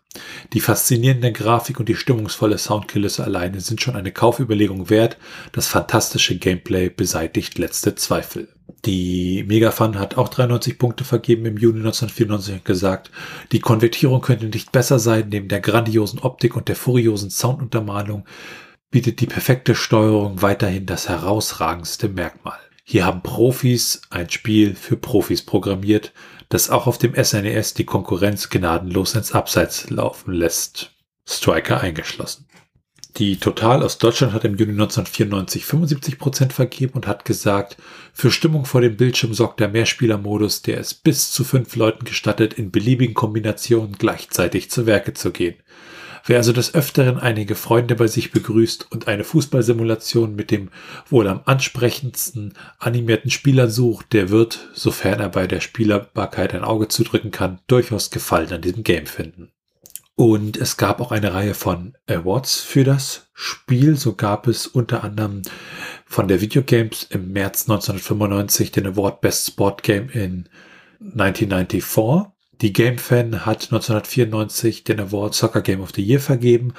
Die faszinierende Grafik und die stimmungsvolle Soundkulisse alleine sind schon eine Kaufüberlegung wert, das fantastische Gameplay beseitigt letzte Zweifel. Die Megafun hat auch 93 Punkte vergeben im Juni 1994 und gesagt, die Konvertierung könnte nicht besser sein, neben der grandiosen Optik und der furiosen Sounduntermalung bietet die perfekte Steuerung weiterhin das herausragendste Merkmal. Hier haben Profis ein Spiel für Profis programmiert, das auch auf dem SNES e die Konkurrenz gnadenlos ins Abseits laufen lässt. Striker eingeschlossen. Die Total aus Deutschland hat im Juni 1994 75 Prozent vergeben und hat gesagt, für Stimmung vor dem Bildschirm sorgt der Mehrspielermodus, der es bis zu fünf Leuten gestattet, in beliebigen Kombinationen gleichzeitig zu Werke zu gehen. Wer also des Öfteren einige Freunde bei sich begrüßt und eine Fußballsimulation mit dem wohl am ansprechendsten animierten Spieler sucht, der wird, sofern er bei der Spielerbarkeit ein Auge zudrücken kann, durchaus Gefallen an diesem Game finden. Und es gab auch eine Reihe von Awards für das Spiel. So gab es unter anderem von der Videogames im März 1995 den Award Best Sport Game in 1994. Die GameFan hat 1994 den Award Soccer Game of the Year vergeben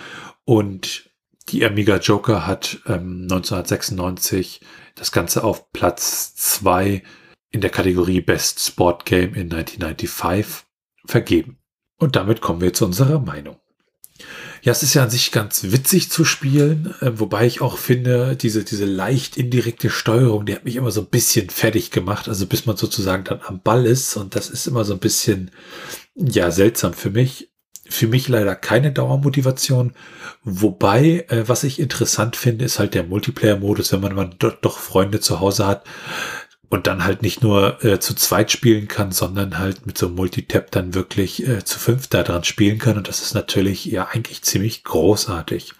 und die Amiga Joker hat ähm, 1996 das Ganze auf Platz 2 in der Kategorie Best Sport Game in 1995 vergeben. Und damit kommen wir zu unserer Meinung. Ja, es ist ja an sich ganz witzig zu spielen, äh, wobei ich auch finde, diese, diese leicht indirekte Steuerung, die hat mich immer so ein bisschen fertig gemacht, also bis man sozusagen dann am Ball ist und das ist immer so ein bisschen, ja, seltsam für mich. Für mich leider keine Dauermotivation, wobei, äh, was ich interessant finde, ist halt der Multiplayer-Modus, wenn man, man doch, doch Freunde zu Hause hat, und dann halt nicht nur äh, zu zweit spielen kann, sondern halt mit so einem Multitap dann wirklich äh, zu fünf da dran spielen kann. Und das ist natürlich ja eigentlich ziemlich großartig.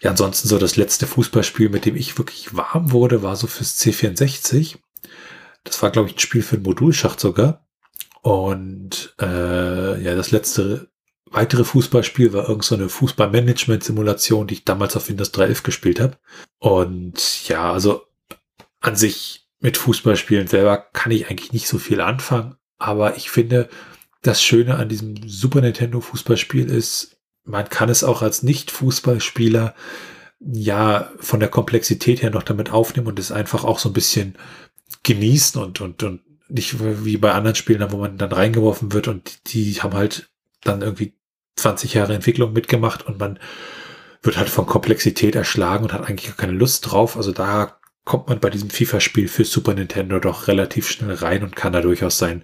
Ja, ansonsten so das letzte Fußballspiel, mit dem ich wirklich warm wurde, war so fürs C64. Das war, glaube ich, ein Spiel für den Modulschacht sogar. Und äh, ja, das letzte weitere Fußballspiel war irgend so eine Fußballmanagement-Simulation, die ich damals auf Windows 3.11 gespielt habe. Und ja, also an sich mit Fußballspielen selber kann ich eigentlich nicht so viel anfangen, aber ich finde, das Schöne an diesem Super Nintendo Fußballspiel ist, man kann es auch als Nicht-Fußballspieler ja von der Komplexität her noch damit aufnehmen und es einfach auch so ein bisschen genießen und, und, und nicht wie bei anderen Spielen, wo man dann reingeworfen wird und die haben halt dann irgendwie 20 Jahre Entwicklung mitgemacht und man wird halt von Komplexität erschlagen und hat eigentlich keine Lust drauf. Also da kommt man bei diesem FIFA-Spiel für Super Nintendo doch relativ schnell rein und kann da durchaus seinen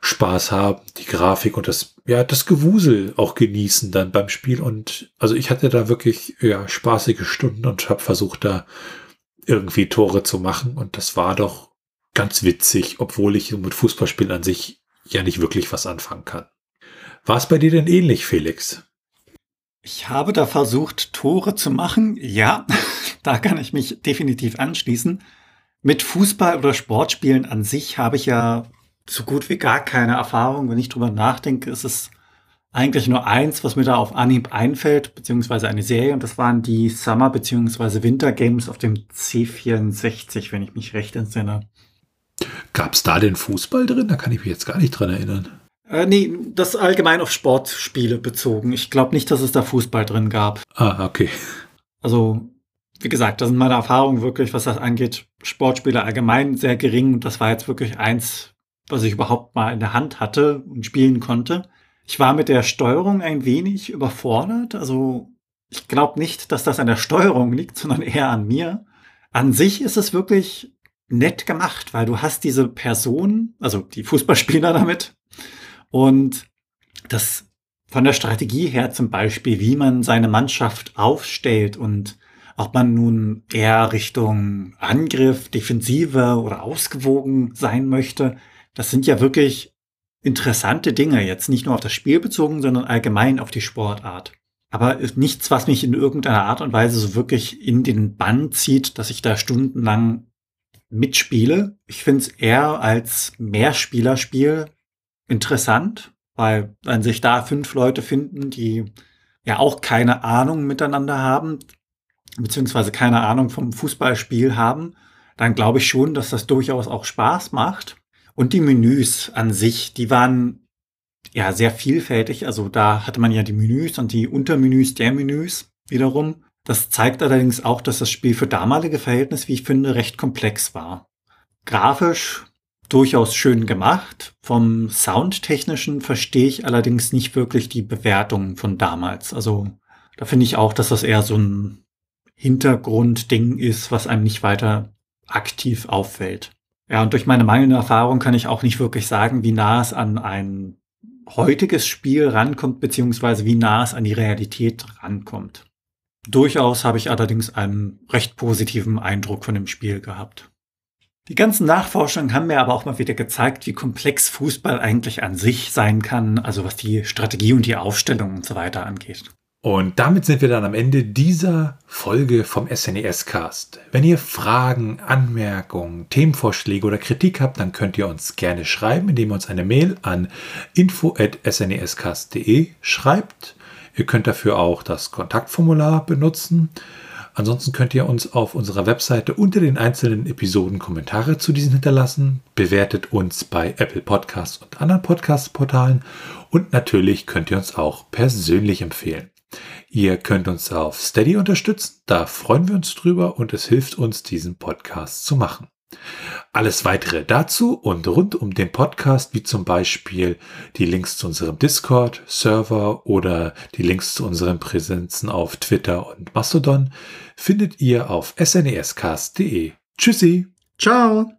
Spaß haben, die Grafik und das, ja, das Gewusel auch genießen dann beim Spiel. Und also ich hatte da wirklich, ja, spaßige Stunden und habe versucht, da irgendwie Tore zu machen. Und das war doch ganz witzig, obwohl ich mit Fußballspielen an sich ja nicht wirklich was anfangen kann. War es bei dir denn ähnlich, Felix? Ich habe da versucht, Tore zu machen. Ja, da kann ich mich definitiv anschließen. Mit Fußball oder Sportspielen an sich habe ich ja so gut wie gar keine Erfahrung. Wenn ich drüber nachdenke, ist es eigentlich nur eins, was mir da auf Anhieb einfällt, beziehungsweise eine Serie, und das waren die Summer- beziehungsweise Winter Games auf dem C64, wenn ich mich recht entsinne. Gab es da den Fußball drin? Da kann ich mich jetzt gar nicht dran erinnern. Äh, nee, das allgemein auf Sportspiele bezogen. Ich glaube nicht, dass es da Fußball drin gab. Ah, okay. Also, wie gesagt, das sind meine Erfahrungen wirklich, was das angeht. Sportspiele allgemein sehr gering. Das war jetzt wirklich eins, was ich überhaupt mal in der Hand hatte und spielen konnte. Ich war mit der Steuerung ein wenig überfordert. Also, ich glaube nicht, dass das an der Steuerung liegt, sondern eher an mir. An sich ist es wirklich nett gemacht, weil du hast diese Person, also die Fußballspieler *laughs* damit, und das von der Strategie her zum Beispiel, wie man seine Mannschaft aufstellt und ob man nun eher Richtung Angriff, Defensive oder ausgewogen sein möchte, das sind ja wirklich interessante Dinge, jetzt nicht nur auf das Spiel bezogen, sondern allgemein auf die Sportart. Aber nichts, was mich in irgendeiner Art und Weise so wirklich in den Bann zieht, dass ich da stundenlang mitspiele. Ich finde es eher als Mehrspielerspiel interessant, weil wenn sich da fünf Leute finden, die ja auch keine Ahnung miteinander haben, beziehungsweise keine Ahnung vom Fußballspiel haben, dann glaube ich schon, dass das durchaus auch Spaß macht. Und die Menüs an sich, die waren ja sehr vielfältig. Also da hatte man ja die Menüs und die Untermenüs der Menüs wiederum. Das zeigt allerdings auch, dass das Spiel für damalige Verhältnisse, wie ich finde, recht komplex war. Grafisch durchaus schön gemacht. Vom Soundtechnischen verstehe ich allerdings nicht wirklich die Bewertung von damals. Also da finde ich auch, dass das eher so ein Hintergrundding ist, was einem nicht weiter aktiv auffällt. Ja, und durch meine mangelnde Erfahrung kann ich auch nicht wirklich sagen, wie nah es an ein heutiges Spiel rankommt, beziehungsweise wie nah es an die Realität rankommt. Durchaus habe ich allerdings einen recht positiven Eindruck von dem Spiel gehabt. Die ganzen Nachforschungen haben mir aber auch mal wieder gezeigt, wie komplex Fußball eigentlich an sich sein kann, also was die Strategie und die Aufstellung und so weiter angeht. Und damit sind wir dann am Ende dieser Folge vom SNES Cast. Wenn ihr Fragen, Anmerkungen, Themenvorschläge oder Kritik habt, dann könnt ihr uns gerne schreiben, indem ihr uns eine Mail an info@snescast.de schreibt. Ihr könnt dafür auch das Kontaktformular benutzen. Ansonsten könnt ihr uns auf unserer Webseite unter den einzelnen Episoden Kommentare zu diesen hinterlassen. Bewertet uns bei Apple Podcasts und anderen Podcast-Portalen. Und natürlich könnt ihr uns auch persönlich empfehlen. Ihr könnt uns auf Steady unterstützen. Da freuen wir uns drüber und es hilft uns, diesen Podcast zu machen. Alles weitere dazu und rund um den Podcast, wie zum Beispiel die Links zu unserem Discord-Server oder die Links zu unseren Präsenzen auf Twitter und Mastodon, findet ihr auf snescast.de. Tschüssi. Ciao.